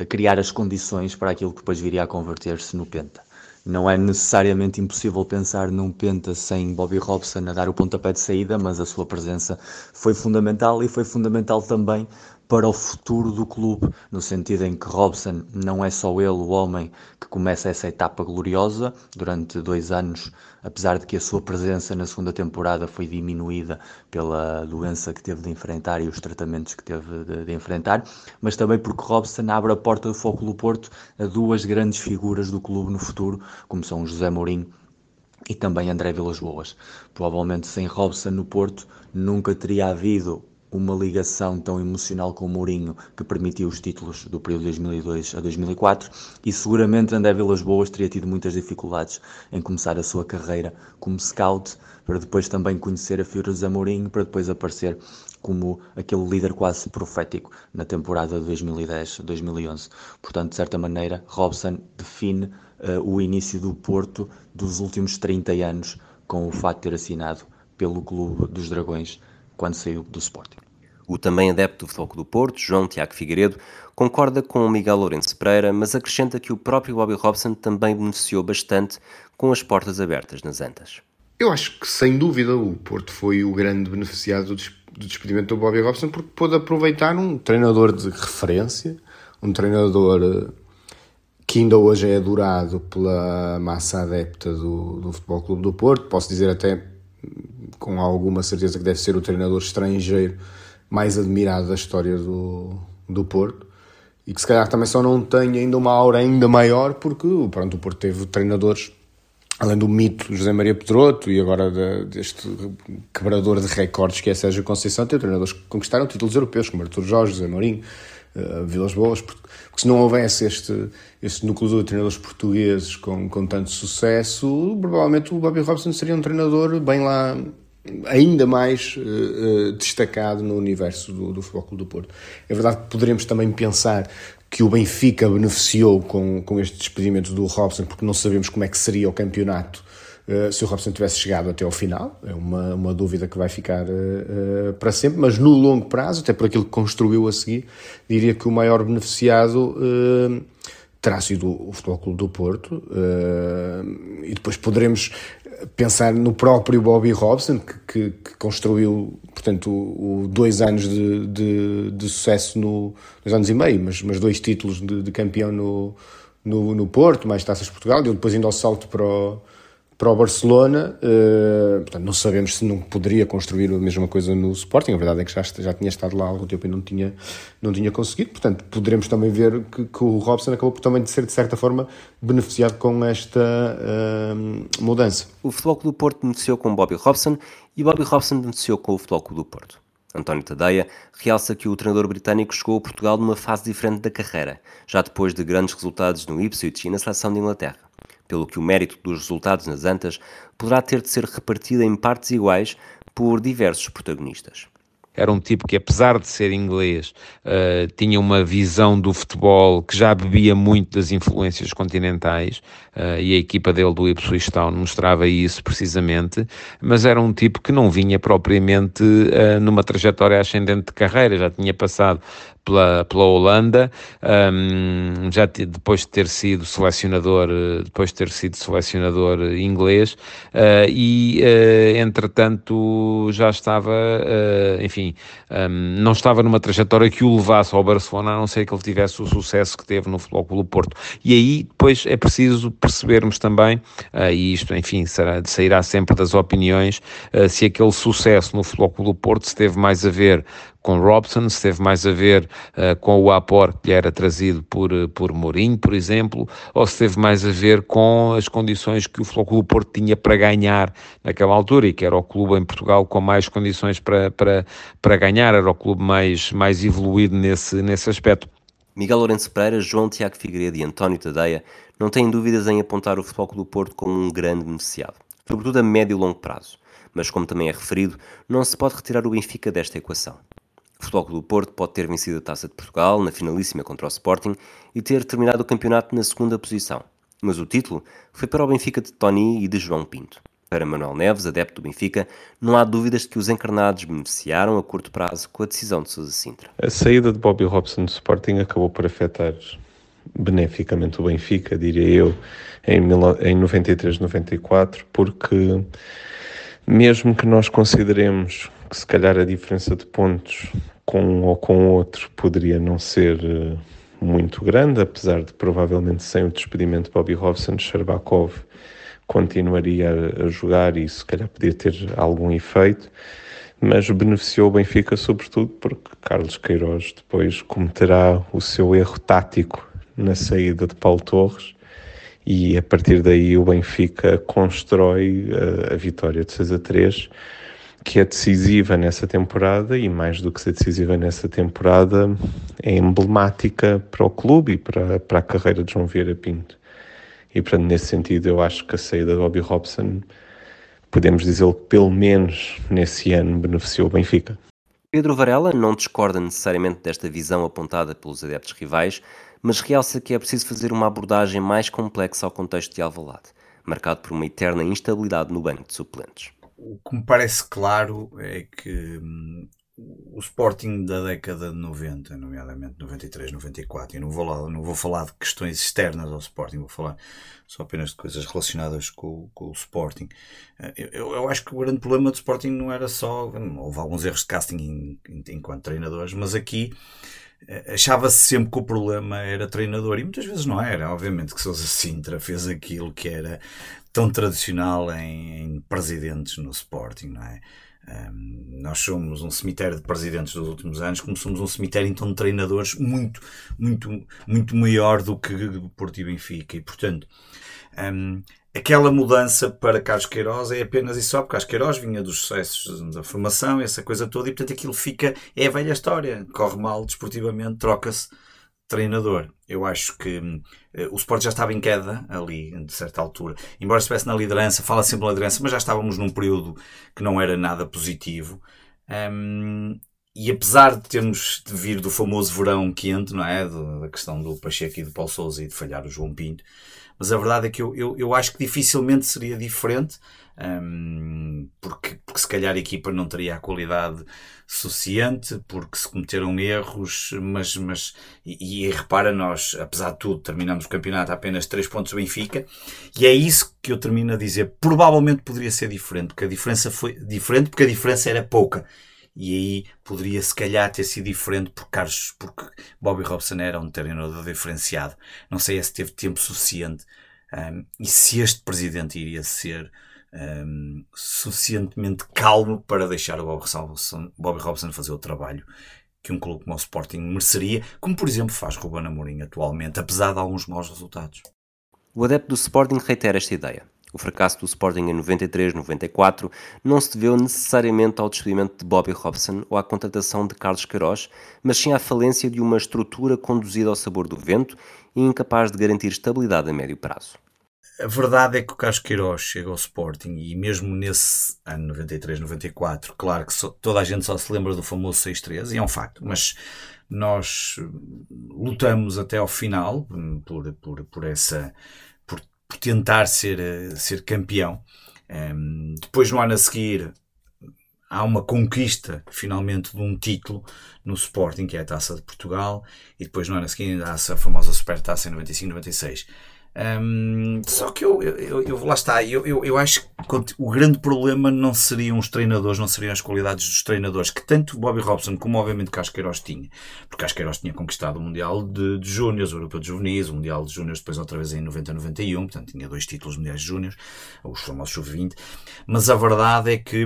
criar as condições para aquilo que depois viria a converter-se no Penta. Não é necessariamente impossível pensar num Penta sem Bobby Robson a dar o pontapé de saída, mas a sua presença foi fundamental e foi fundamental também para o futuro do clube, no sentido em que Robson não é só ele o homem que começa essa etapa gloriosa durante dois anos, apesar de que a sua presença na segunda temporada foi diminuída pela doença que teve de enfrentar e os tratamentos que teve de, de enfrentar, mas também porque Robson abre a porta do Foco do Porto a duas grandes figuras do clube no futuro, como são José Mourinho e também André Vilas Boas. Provavelmente sem Robson no Porto nunca teria havido uma ligação tão emocional com o Mourinho que permitiu os títulos do período de 2002 a 2004 e seguramente André Vilas Boas teria tido muitas dificuldades em começar a sua carreira como scout para depois também conhecer a figura de Mourinho para depois aparecer como aquele líder quase profético na temporada de 2010-2011. Portanto, de certa maneira, Robson define uh, o início do Porto dos últimos 30 anos com o fato de ter assinado pelo Clube dos Dragões quando saiu do Sporting. O também adepto do Futebol do Porto, João Tiago Figueiredo, concorda com o Miguel Lourenço Pereira, mas acrescenta que o próprio Bobby Robson também beneficiou bastante com as portas abertas nas Antas. Eu acho que, sem dúvida, o Porto foi o grande beneficiado do despedimento do Bobby Robson porque pôde aproveitar um treinador de referência, um treinador eh, que ainda hoje é adorado pela massa adepta do, do Futebol Clube do Porto. Posso dizer até com alguma certeza que deve ser o treinador estrangeiro mais admirado da história do, do Porto. E que se calhar também só não tem ainda uma aura ainda maior porque pronto, o Porto teve treinadores além do mito José Maria Pedroto e agora de, deste quebrador de recordes que é Sérgio Conceição, tem treinadores que conquistaram títulos europeus como Artur Jorge, José Mourinho, uh, Vilas Boas, porque, porque, se não houvesse este, este núcleo de treinadores portugueses com, com tanto sucesso, provavelmente o Bobby Robson seria um treinador bem lá ainda mais uh, destacado no universo do, do Futebol Clube do Porto. É verdade que poderíamos também pensar que o Benfica beneficiou com, com este despedimento do Robson, porque não sabemos como é que seria o campeonato uh, se o Robson tivesse chegado até ao final. É uma, uma dúvida que vai ficar uh, para sempre, mas no longo prazo, até por aquilo que construiu a seguir, diria que o maior beneficiado terá sido o Futebol Clube do Porto e depois poderemos pensar no próprio Bobby Robson, que, que, que construiu, portanto, o, o dois anos de, de, de, sucesso no. dois anos e meio, mas, mas dois títulos de, de campeão no, no, no, Porto, mais taças de Portugal, e depois indo ao salto para o, para o Barcelona. Uh, portanto, não sabemos se não poderia construir a mesma coisa no Sporting. A verdade é que já, já tinha estado lá há algum tempo e não tinha, não tinha conseguido. Portanto, poderemos também ver que, que o Robson acabou por também de ser, de certa forma, beneficiado com esta uh, mudança. O Futebol Clube do Porto beneficiou com Bobby Robson e Bobby Robson beneficiou com o Futebol Clube do Porto. António Tadeia realça que o treinador britânico chegou a Portugal numa fase diferente da carreira, já depois de grandes resultados no Ipswich e na seleção de Inglaterra pelo que o mérito dos resultados nas Antas poderá ter de ser repartido em partes iguais por diversos protagonistas. Era um tipo que, apesar de ser inglês, uh, tinha uma visão do futebol que já bebia muito das influências continentais e a equipa dele do Ipswich Town mostrava isso precisamente, mas era um tipo que não vinha propriamente uh, numa trajetória ascendente de carreira, já tinha passado pela, pela Holanda, um, já depois de ter sido selecionador, depois de ter sido selecionador inglês, uh, e uh, entretanto já estava, uh, enfim, um, não estava numa trajetória que o levasse ao Barcelona, a não ser que ele tivesse o sucesso que teve no Futebol Clube Porto. E aí depois é preciso percebermos também, e isto, enfim, será, sairá sempre das opiniões, se aquele sucesso no Futebol Clube Porto se teve mais a ver com Robson, se teve mais a ver uh, com o aporte que lhe era trazido por, por Mourinho, por exemplo, ou se teve mais a ver com as condições que o Flóculo Porto tinha para ganhar naquela altura e que era o clube em Portugal com mais condições para, para, para ganhar, era o clube mais, mais evoluído nesse, nesse aspecto. Miguel Lourenço Pereira, João Tiago Figueiredo e António Tadeia não têm dúvidas em apontar o Futebol Clube do Porto como um grande beneficiado, sobretudo a médio e longo prazo. Mas, como também é referido, não se pode retirar o Benfica desta equação. O Futebol Clube do Porto pode ter vencido a Taça de Portugal na finalíssima contra o Sporting e ter terminado o campeonato na segunda posição. Mas o título foi para o Benfica de Tony e de João Pinto. Para Manuel Neves, adepto do Benfica, não há dúvidas de que os encarnados beneficiaram a curto prazo com a decisão de Sousa Sintra. A saída de Bobby Robson do Sporting acabou por afetar beneficamente o Benfica, diria eu, em 93-94, porque mesmo que nós consideremos que se calhar a diferença de pontos com um ou com outro poderia não ser eh, muito grande, apesar de provavelmente sem o despedimento de Bobby Robson, Sherbakov continuaria a jogar e se calhar podia ter algum efeito, mas beneficiou o Benfica sobretudo porque Carlos Queiroz depois cometerá o seu erro tático na saída de Paulo Torres e a partir daí o Benfica constrói a, eh, a vitória de 6 a 3 que é decisiva nessa temporada e, mais do que ser decisiva nessa temporada, é emblemática para o clube e para, para a carreira de João Vieira Pinto. E, portanto, nesse sentido, eu acho que a saída de Bobby Robson, podemos que pelo menos nesse ano beneficiou o Benfica. Pedro Varela não discorda necessariamente desta visão apontada pelos adeptos rivais, mas realça que é preciso fazer uma abordagem mais complexa ao contexto de Alvalade, marcado por uma eterna instabilidade no banco de suplentes. O que me parece claro é que hum, o Sporting da década de 90, nomeadamente 93, 94, e não vou, lá, não vou falar de questões externas ao Sporting, vou falar só apenas de coisas relacionadas com, com o Sporting. Eh, eu, eu, acho que o grande problema do Sporting não era só. Houve alguns erros de casting enquanto treinadores, mas aqui achava-se sempre que o problema era treinador e muitas vezes não era. Obviamente que Sousa Sintra fez aquilo que era tão tradicional em, em presidentes no Sporting, não é? Um, nós somos um cemitério de presidentes dos últimos anos, como somos um cemitério então de treinadores muito, muito, muito maior do que Porto e Benfica. E portanto, um, aquela mudança para Carlos Queiroz é apenas e só porque Carlos Queiroz vinha dos sucessos da formação, essa coisa toda, e portanto aquilo fica, é a velha história. Corre mal desportivamente, troca-se treinador. Eu acho que uh, o Sport já estava em queda ali, de certa altura. Embora estivesse na liderança, fala sempre na liderança, mas já estávamos num período que não era nada positivo. Um, e apesar de termos de vir do famoso verão quente, não é? Da questão do Pacheco e do Paulo Souza e de falhar o João Pinto, mas a verdade é que eu, eu, eu acho que dificilmente seria diferente, um, porque, porque se calhar a equipa não teria a qualidade suficiente, porque se cometeram erros, mas, mas e, e repara, nós, apesar de tudo, terminamos o campeonato a apenas 3 pontos do Benfica, e é isso que eu termino a dizer. Provavelmente poderia ser diferente, porque a diferença foi diferente, porque a diferença era pouca e aí poderia se calhar ter sido diferente porque, Carlos, porque Bobby Robson era um treinador diferenciado. Não sei se teve tempo suficiente um, e se este presidente iria ser um, suficientemente calmo para deixar o Bobby Robson, Bobby Robson fazer o trabalho que um clube como o Sporting mereceria, como por exemplo faz Ruben Amorim atualmente, apesar de alguns maus resultados. O adepto do Sporting reitera esta ideia. O fracasso do Sporting em 93-94 não se deveu necessariamente ao despedimento de Bobby Robson ou à contratação de Carlos Queiroz, mas sim à falência de uma estrutura conduzida ao sabor do vento e incapaz de garantir estabilidade a médio prazo. A verdade é que o Carlos Queiroz chega ao Sporting e mesmo nesse ano 93-94, claro que só, toda a gente só se lembra do famoso 6-3 e é um facto, mas nós lutamos até ao final por, por, por essa por tentar ser, eh, ser campeão. Um, ehm, depois, no ano a seguir, há uma conquista, finalmente, de um título no Sporting, que é a Taça de Portugal, e depois, no ano a seguir, há a famosa Supertaça em 95-96. Um, só que eu, eu, eu, lá está, eu, eu, eu acho que o grande problema não seriam os treinadores, não seriam as qualidades dos treinadores, que tanto Bobby Robson como obviamente Casqueiros tinha, porque Casqueiros tinha conquistado o Mundial de, de Júniors, o Europeu de Juvenis, o Mundial de Júniors depois outra vez em 90-91, portanto tinha dois títulos mundiais de Júniors, os famosos Sub-20, mas a verdade é que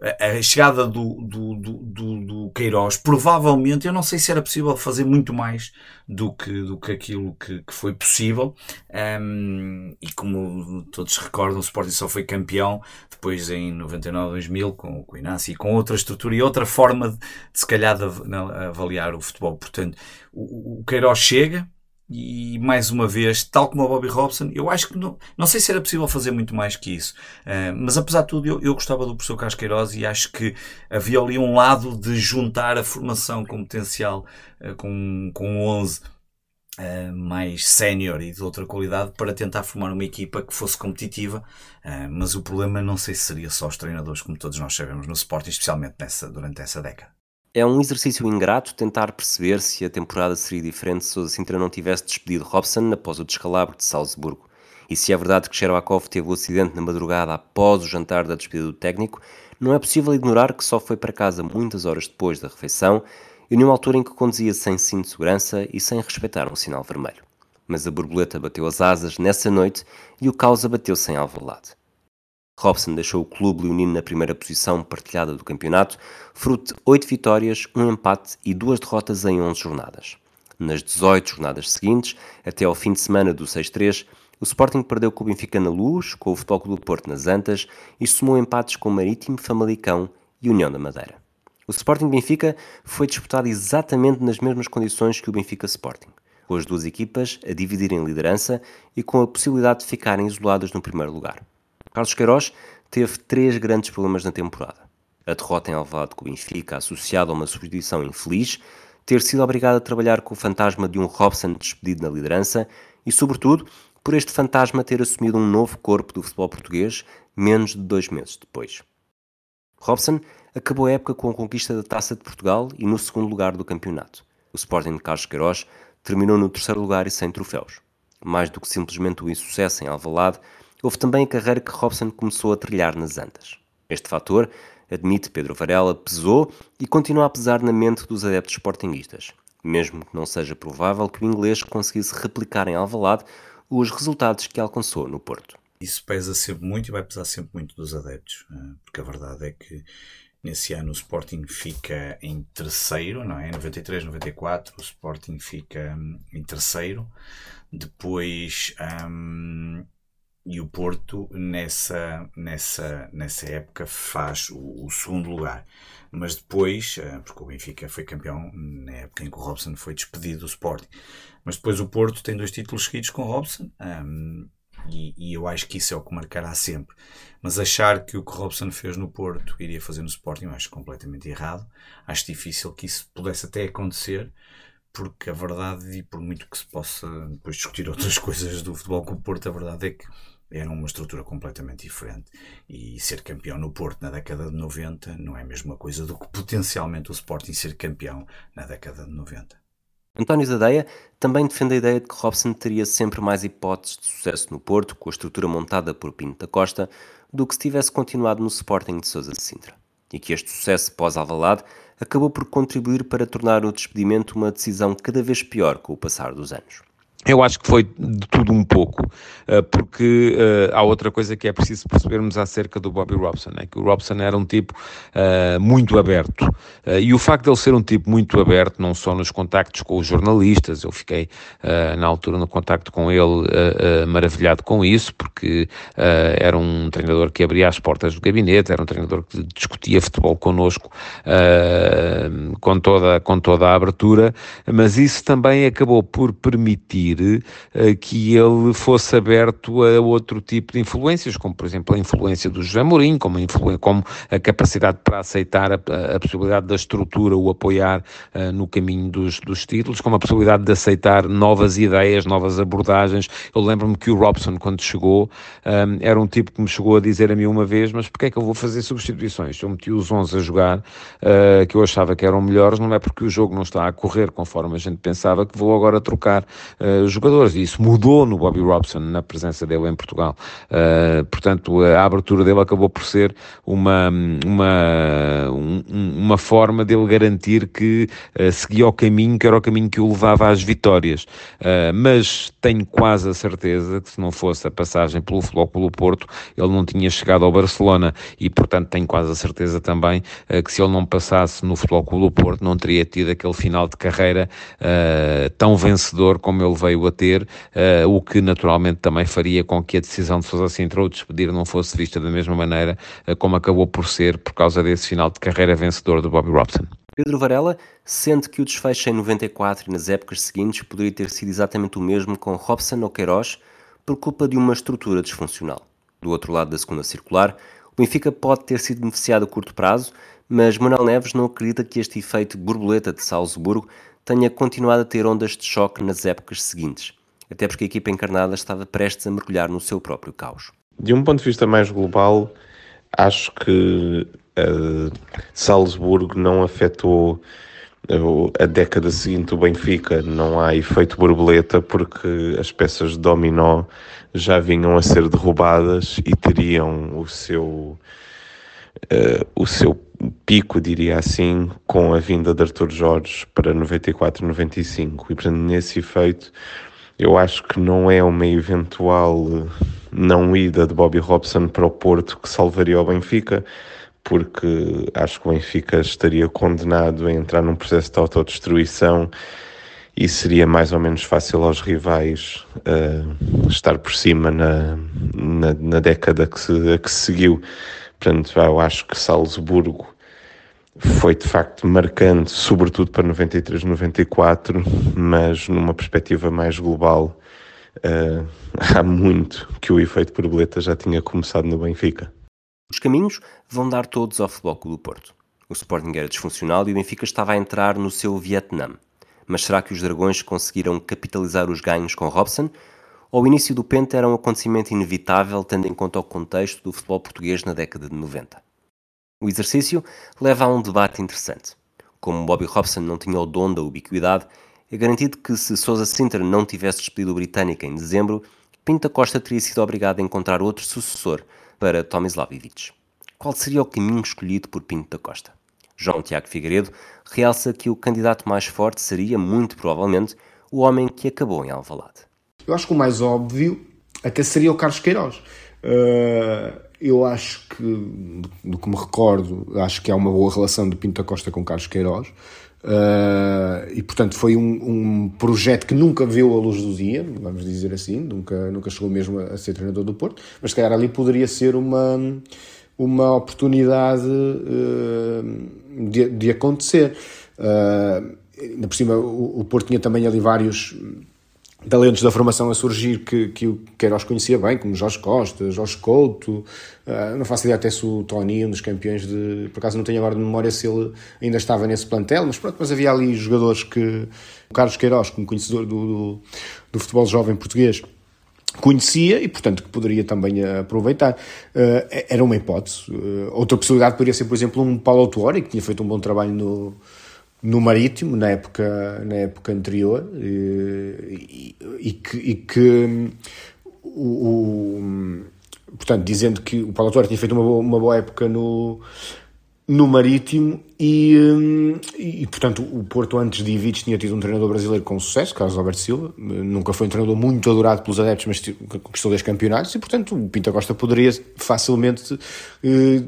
a chegada do, do, do, do, Queiroz, provavelmente, eu não sei se era possível fazer muito mais do que, do que aquilo que, que foi possível. Um, e como todos recordam, o Sporting só foi campeão depois em 99, 2000, com, com o Inácio e com outra estrutura e outra forma de, de se calhar, de avaliar o futebol. Portanto, o, o Queiroz chega, e mais uma vez, tal como o Bobby Robson, eu acho que não, não sei se era possível fazer muito mais que isso. Uh, mas apesar de tudo, eu, eu gostava do professor Casqueiroz e acho que havia ali um lado de juntar a formação competencial uh, com, com 11 uh, mais sénior e de outra qualidade para tentar formar uma equipa que fosse competitiva. mas o problema não sei se seria só os treinadores, como todos nós sabemos no Sporting, especialmente nessa, durante essa década. É um exercício ingrato tentar perceber se a temporada seria diferente se Sousa Sintra não tivesse despedido Robson após o descalabro de Salzburgo. E se é verdade que Sherbakov teve o acidente na madrugada após o jantar da despedida do técnico, não é possível ignorar que só foi para casa muitas horas depois da refeição e numa altura em que conduzia sem cinto de segurança e sem respeitar um sinal vermelho. Mas a borboleta bateu as asas nessa noite e o caos abateu-se em Alvalade. Robson deixou o clube leonino na primeira posição partilhada do campeonato, fruto de 8 vitórias, um empate e duas derrotas em 11 jornadas. Nas 18 jornadas seguintes, até ao fim de semana do 6-3, O Sporting perdeu com o Benfica na Luz, com o Futebol Clube do Porto nas Antas e somou empates com o Marítimo, Famalicão e União da Madeira. O Sporting Benfica foi disputado exatamente nas mesmas condições que o Benfica Sporting, com as duas equipas a dividirem liderança e com a possibilidade de ficarem isoladas no primeiro lugar. Carlos Queiroz teve três grandes problemas na temporada. A derrota em Alvalade com o Benfica, associada a uma substituição infeliz, ter sido obrigado a trabalhar com o fantasma de um Robson despedido na liderança e, sobretudo, por este fantasma ter assumido um novo corpo do futebol português menos de dois meses depois. Robson acabou a época com a conquista da Taça de Portugal e no segundo lugar do campeonato. O Sporting de Carlos Queiroz terminou no terceiro lugar e sem troféus. Mais do que simplesmente o insucesso em Alvalade, houve também a carreira que Robson começou a trilhar nas Antas. Este fator, admite Pedro Varela, pesou e continua a pesar na mente dos adeptos sportinguistas, mesmo que não seja provável que o inglês conseguisse replicar em Alvalade os resultados que alcançou no Porto. Isso pesa sempre muito e vai pesar sempre muito dos adeptos, eh, porque a verdade é que nesse ano o Sporting fica em terceiro, não é? Em 93, 94 o Sporting fica hum, em terceiro, depois um, e o Porto nessa, nessa, nessa época faz o, o, segundo lugar. Mas depois, eh, porque o Benfica foi campeão na época em que o Robson foi despedido do Sporting, mas depois o Porto tem dois títulos seguidos com o Robson. Um, e, e, eu acho que isso é o que marcará sempre. Mas achar que o que Robson fez no Porto iria fazer no Sporting, eu acho completamente errado. Acho difícil que isso pudesse até acontecer, porque a verdade, e por muito que se possa depois discutir outras coisas do futebol com o Porto, a verdade é que era uma estrutura completamente diferente. E ser campeão no Porto na década de 90 não é a mesma coisa do que potencialmente o Sporting ser campeão na década de 90. António Zadeia também defende a ideia de que Robson teria sempre mais hipóteses de sucesso no Porto, com a estrutura montada por Pinto da Costa, do que se tivesse continuado no Sporting de Sousa de Sintra. E que este sucesso pós-Alvalade acabou por contribuir para tornar o despedimento uma decisão cada vez pior com o passar dos anos. Eu acho que foi de tudo um pouco, eh, porque uh, há outra coisa que é preciso percebermos acerca do Bobby Robson, é que o Robson era um tipo uh, muito aberto, e o facto de ele ser um tipo muito aberto, não só nos contactos com os jornalistas, eu fiquei na altura no contacto com ele maravilhado com isso, porque era um treinador que abria as portas do gabinete, era um treinador que discutia futebol connosco com, toda, com toda a abertura, mas isso também acabou por permitir permitir uh, que ele fosse aberto a outro tipo de influências, como por exemplo a influência do José Mourinho, como a, como a capacidade para aceitar a, a, possibilidade da estrutura o apoiar uh, no caminho dos, dos títulos, como a possibilidade de aceitar novas ideias, novas abordagens. Eu lembro-me que o Robson, quando chegou, um, eh, era um tipo que me chegou a dizer a mim uma vez, mas porquê é que eu vou fazer substituições? Eu meti os 11 a jogar, uh, que eu achava que eram melhores, não é porque o jogo não está a correr conforme a gente pensava que vou agora trocar uh, jogadores. E isso mudou no Bobby Robson, na presença dele em Portugal. Uh, portanto, a abertura dele acabou por ser uma, uma, um, uma forma dele garantir que uh, seguia o caminho que era o caminho que o levava às vitórias. Mas tenho quase a certeza que se não fosse a passagem pelo Futebol pelo Porto, ele não tinha chegado ao Barcelona e, portanto, tenho quase a certeza também que se ele não passasse no Futebol pelo Porto, não teria tido aquele final de carreira tão vencedor como ele veio veio a ter, uh, o que naturalmente também faria com que a decisão de Sousa Sintra o despedir não fosse vista da mesma maneira uh, como acabou por ser por causa desse final de carreira vencedor do Bobby Robson. Pedro Varela sente que o desfecho em 94 e nas épocas seguintes poderia ter sido exatamente o mesmo com Robson ou Queiroz por culpa de uma estrutura disfuncional. Do outro lado da segunda circular, o Benfica pode ter sido beneficiado a curto prazo, mas Manuel Neves não acredita que este efeito borboleta de Salzburgo tenha continuado a ter ondas de choque nas épocas seguintes, até porque a equipa encarnada estava prestes a mergulhar no seu próprio caos. De um ponto de vista mais global, acho que uh, Salzburgo não afetou uh, a década seguinte do Benfica, não há efeito borboleta porque as peças de dominó já vinham a ser derrubadas e teriam o seu, uh, o seu pico, diria assim, com a vinda de Artur Jorge para 94, 95. E, portanto, nesse efeito, eu acho que não é uma eventual não ida de Bobby Robson para o Porto que salvaria o Benfica, porque acho que o Benfica estaria condenado a entrar num processo de autodestruição e seria mais ou menos fácil aos rivais uh, estar por cima na, na, na década que se, que se seguiu. Portanto, eu acho que Salzburgo foi de facto marcante, sobretudo para 93, 94, mas numa perspectiva mais global, uh, há muito que o efeito borboleta já tinha começado no Benfica. Os caminhos vão dar todos ao Futebol Clube do Porto. O Sporting era disfuncional e o Benfica estava a entrar no seu Vietnã. Mas será que os Dragões conseguiram capitalizar os ganhos com Robson? Ou o início do Penta era um acontecimento inevitável, tendo em conta o contexto do futebol português na década de 90? O exercício leva a um debate interessante. Como Bobby Robson não tinha o dom da ubiquidade, é garantido que se Sousa Sinter não tivesse despedido o britânico em dezembro, Pinto Costa teria sido obrigado a encontrar outro sucessor para Tomislavic. Qual seria o caminho escolhido por Pinto da Costa? João Tiago Figueiredo realça que o candidato mais forte seria, muito provavelmente, o homem que acabou em Alvalade. Eu acho que o mais óbvio até seria o Carlos Queiroz. Uh, eu acho que, do que me recordo, acho que há uma boa relação de Pinto da Costa com Carlos Queiroz. Uh, e portanto foi um, um, projeto que nunca viu a luz do dia, vamos dizer assim, nunca, nunca chegou mesmo a, ser treinador do Porto, mas se calhar ali poderia ser uma, uma oportunidade uh, de, de, acontecer. Uh, ainda por cima, o, o Porto tinha também ali vários talentos da formação a surgir que, que o Queiroz conhecia bem, como Jorge Costa, Jorge Couto, uh, não faço ideia até se o Tony, um dos campeões de. Por acaso não tenho agora de memória se ele ainda estava nesse plantel, mas pronto, mas havia ali jogadores que. O Carlos Queiroz, como conhecedor do, do, do futebol jovem português, conhecia e, portanto, que poderia também aproveitar. Uh, era uma hipótese. Uh, outra possibilidade poderia ser, por exemplo, um Paulo Autuori, que tinha feito um bom trabalho no no Marítimo, na época, na época anterior, e, e, e que, e que o, o, portanto, dizendo que o Paulo Autuori tinha feito uma boa, uma boa época no, no Marítimo e, e, portanto, o Porto antes de Ivic tinha tido um treinador brasileiro com sucesso, Carlos Alberto Silva, nunca foi um treinador muito adorado pelos adeptos, mas conquistou dois campeonatos e, portanto, o Pinta Costa poderia facilmente eh,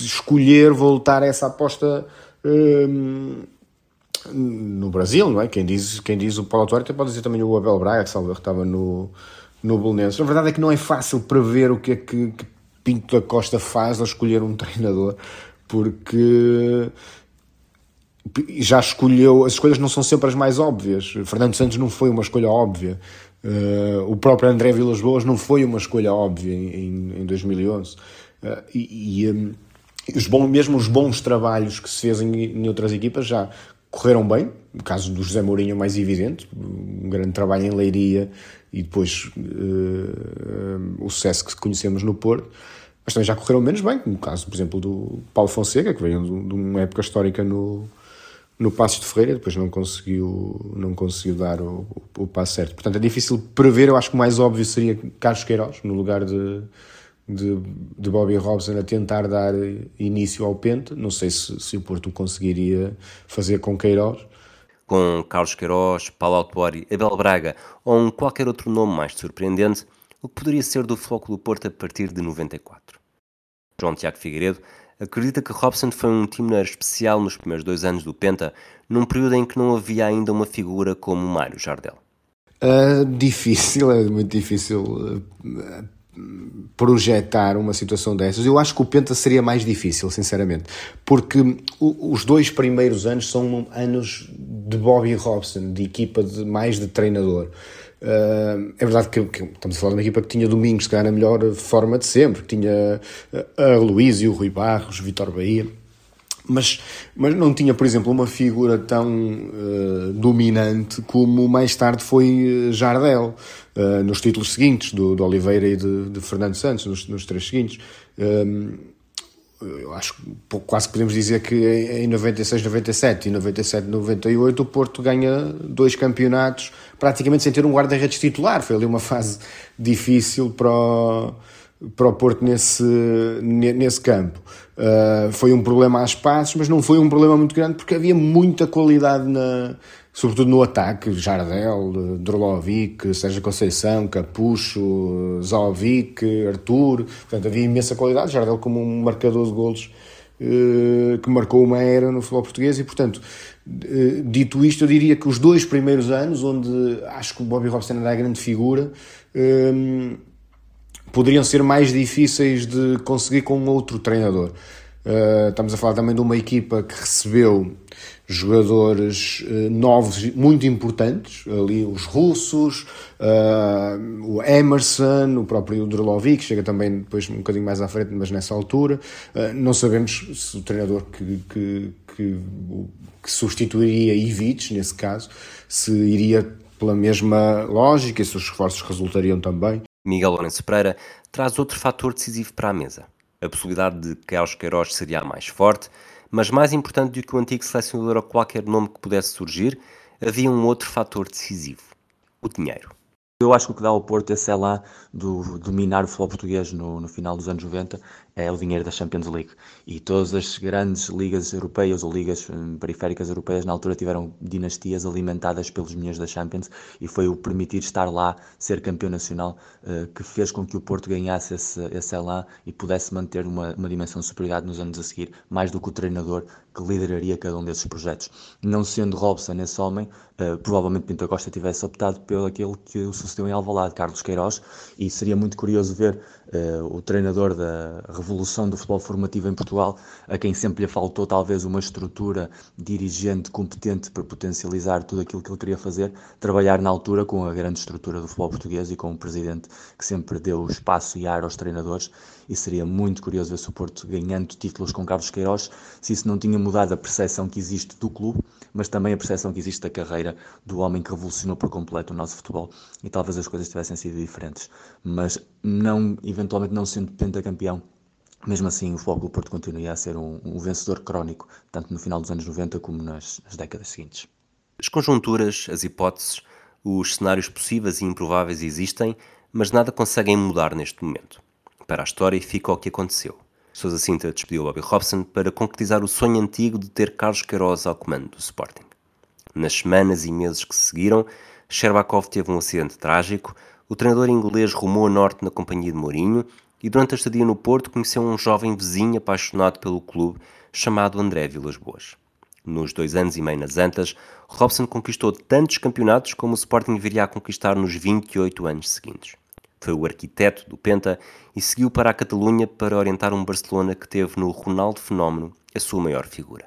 escolher voltar a essa aposta eh, no Brasil, não é? Quem diz, quem diz o Paulo Autuori até pode dizer também o Abel Braga, que estava no, no Belenenses. A verdade é que não é fácil prever o que é que, que Pinto da Costa faz ao escolher um treinador, porque já escolheu, as escolhas não são sempre as mais óbvias. Fernando Santos não foi uma escolha óbvia. Uh, o próprio André Vilas Boas não foi uma escolha óbvia em, em 2011. Uh, e, e um, os bons, mesmo os bons trabalhos que se fez em, em outras equipas já correram bem. O caso do José Mourinho é mais evidente, um grande trabalho em Leiria e depois uh, o sucesso que conhecemos no Porto. Mas também já correram menos bem, como o caso, por exemplo, do Paulo Fonseca, que veio de uma época histórica no, no Passos de Ferreira, depois não conseguiu, não conseguiu dar o, o, o passo certo. Portanto, é difícil prever. Eu acho que o mais óbvio seria Carlos Queiroz, no lugar de, de, de Bobby Robson a tentar dar início ao Penta. Não sei se, se o Porto conseguiria fazer com Queiroz. Com Carlos Queiroz, Paulo Autuori, Abel Braga ou um qualquer outro nome mais surpreendente, o que poderia ser do Foco do Porto a partir de 94. João Tiago Figueiredo acredita que Robson foi um timoneiro especial nos primeiros dois anos do Penta, num período em que não havia ainda uma figura como Mário Jardel. Uh, difícil, é muito difícil uh, projetar uma situação dessas. Eu acho que o Penta seria mais difícil, sinceramente, porque os dois primeiros anos são anos de Bobby Robson, de equipa de, mais de treinador. Uh, é verdade que, que, estamos a falar de uma equipa que tinha Domingos, que era a melhor forma de sempre, que tinha a Luís e o Rui Barros, Vitor Bahia mas, mas não tinha, por exemplo, uma figura tão uh, dominante como mais tarde foi eh, Jardel, uh, nos títulos seguintes, do, do Oliveira e de, de Fernando Santos, nos, nos três seguintes. Um, eu acho que quase podemos dizer que em 96, 97 e 97, 98 o Porto ganha dois campeonatos praticamente sem ter um guarda-redes titular. Foi ali uma fase difícil para o para o Porto nesse, nesse campo. Uh, foi um problema às passos, mas não foi um problema muito grande porque havia muita qualidade, na, sobretudo no ataque. Jardel, Drolovic, Sérgio Conceição, Capucho, Zovic, Arthur. Portanto, havia imensa qualidade. Jardel como um marcador de golos eh, que marcou uma era no futebol português e, portanto, eh, dito isto, eu diria que os dois primeiros anos, onde acho que o Bobby Robson era a grande figura, poderiam ser mais difíceis de conseguir com outro treinador. Estamos a falar também de uma equipa que recebeu jogadores uh, novos muito importantes, ali os russos, uh, o Emerson, o próprio Drolovic, chega também depois um bocadinho mais à frente, mas nessa altura. Uh, não sabemos se o treinador que, que, que, que substituiria Ivic, nesse caso, se iria pela mesma lógica e se os reforços resultariam também. Miguel Lourenço Pereira traz outro fator decisivo para a mesa. A possibilidade de que Carlos Queiroz seria a mais forte, mas mais importante do que o antigo selecionador ou qualquer nome que pudesse surgir, havia um outro fator decisivo: o dinheiro. Eu acho que o que dá ao Porto esse lá do dominar o futebol português no, no, final dos anos 90 é o dinheiro da Champions League. E todas as grandes ligas europeias ou ligas hum, periféricas europeias na altura tiveram dinastias alimentadas pelos milhões da Champions e foi o permitir estar lá, ser campeão nacional, uh, que fez com que o Porto ganhasse esse, esse lá e pudesse manter uma, uma dimensão de superioridade nos anos a seguir, mais do que o treinador que lideraria cada um desses projetos. Não sendo Robson esse homem, uh, provavelmente Pinto Costa tivesse optado pelo aquele que o sucedeu em Alvalade, Carlos Queiroz, e seria muito curioso ver o treinador da revolução do futebol formativo em Portugal, a quem sempre lhe faltou talvez uma estrutura dirigente competente para potencializar tudo aquilo que ele queria fazer, trabalhar na altura com a grande estrutura do futebol português e com um presidente que sempre deu espaço e ar aos treinadores, e seria muito curioso ver se o Porto ganhando títulos com Carlos Queiroz, se isso não tinha mudado a percepção que existe do clube, mas também a percepção que existe da carreira do homem que revolucionou por completo o nosso futebol, e talvez as coisas tivessem sido diferentes, mas não, eventualmente não sendo pentacampeão, mesmo assim o Futebol do Porto continua a ser um, um, vencedor crónico, tanto no final dos anos 90 como nas, nas décadas seguintes. As conjunturas, as hipóteses, os cenários possíveis e improváveis existem, mas nada conseguem mudar neste momento. Para a história fica o que aconteceu. Sousa Sintra despediu Bobby Robson para concretizar o sonho antigo de ter Carlos Queiroz ao comando do Sporting. Nas semanas e meses que se seguiram, Sherbakov teve um acidente trágico, o treinador inglês rumou a norte na companhia de Mourinho e durante a estadia no Porto conheceu um jovem vizinho apaixonado pelo clube chamado André Vilas Boas. Nos dois anos e meio nas Antas, Robson conquistou tantos campeonatos como o Sporting viria a conquistar nos 28 anos seguintes. Foi o arquiteto do Penta e seguiu para a Catalunha para orientar um Barcelona que teve no Ronaldo Fenómeno a sua maior figura.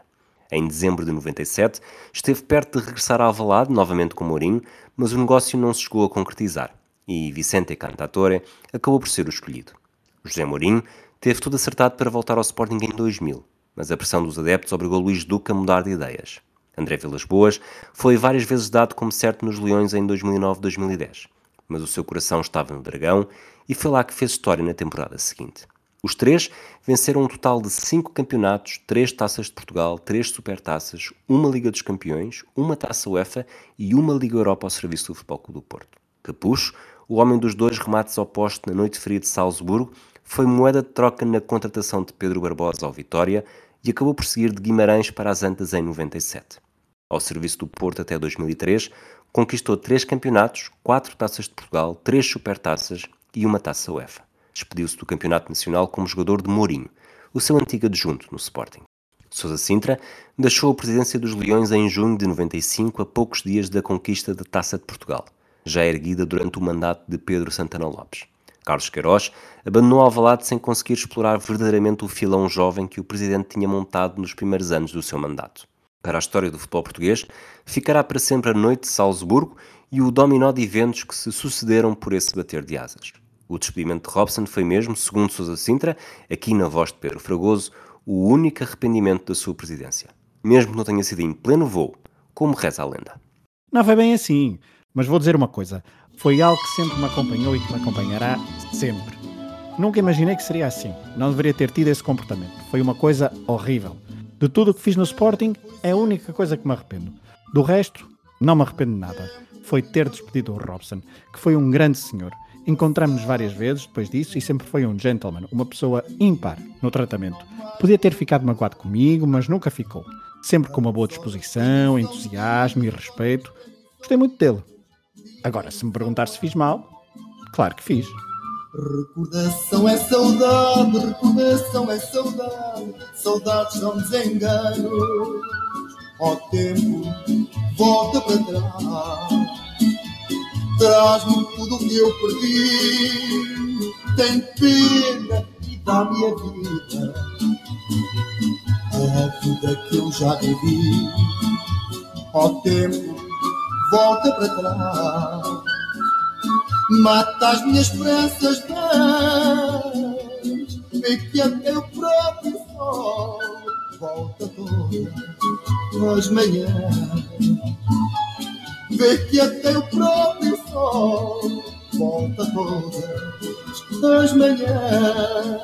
Em dezembro de 97, esteve perto de regressar a Alvalade, novamente com Mourinho, mas o negócio não se chegou a concretizar e Vicente Cantatore acabou por ser o escolhido. José Mourinho teve tudo acertado para voltar ao Sporting em 2000, mas a pressão dos adeptos obrigou Luís Duque a mudar de ideias. André Vilas Boas foi várias vezes dado como certo nos Leões em 2009-2010 mas o seu coração estava no Dragão e foi lá que fez história na temporada seguinte. Os três venceram um total de cinco campeonatos, três taças de Portugal, três supertaças, uma Liga dos Campeões, uma taça UEFA e uma Liga Europa ao serviço do Futebol Clube do Porto. Capucho, o homem dos dois remates opostos na noite fria de Salzburgo, foi moeda de troca na contratação de Pedro Barbosa ao Vitória e acabou por seguir de Guimarães para as Antas em 97. Ao serviço do Porto até 2003, Conquistou três campeonatos, quatro taças de Portugal, três supertaças e uma taça UEFA. Despediu-se do campeonato nacional como jogador de Mourinho, o seu antigo adjunto no Sporting. Sousa Sintra deixou a presidência dos Leões em junho de 95, a poucos dias da conquista da Taça de Portugal, já erguida durante o mandato de Pedro Santana Lopes. Carlos Queiroz abandonou Alvalade sem conseguir explorar verdadeiramente o filão jovem que o presidente tinha montado nos primeiros anos do seu mandato para a história do futebol português, ficará para sempre a noite de Salzburgo e o dominó de eventos que se sucederam por esse bater de asas. O despedimento de Robson foi mesmo, segundo Sousa Sintra, aqui na voz de Pedro Fragoso, o único arrependimento da sua presidência. Mesmo que não tenha sido em pleno voo, como reza a lenda. Não foi bem assim, mas vou dizer uma coisa. Foi algo que sempre me acompanhou e que me acompanhará sempre. Nunca imaginei que seria assim. Não deveria ter tido esse comportamento. Foi uma coisa horrível. De tudo o que fiz no Sporting, é a única coisa que me arrependo. Do resto, não me arrependo de nada. Foi ter despedido o Robson, que foi um grande senhor. Encontramos-nos várias vezes depois disso e sempre foi um gentleman, uma pessoa ímpar no tratamento. Podia ter ficado magoado comigo, mas nunca ficou. Sempre com uma boa disposição, entusiasmo e respeito. Gostei muito dele. Agora, se me perguntar se fiz mal, claro que fiz. Recordação é saudade, recordação é saudade, saudades não desengano. Ó tempo, volta para trás, traz-me tudo o que eu perdi. Tem pena e dá-me a vida, a vida que eu já vivi. Ó tempo, volta para trás mata as minhas esperanças vãs, vê que até o próprio sol volta todas as manhãs, vê que até o próprio sol volta todas as manhãs.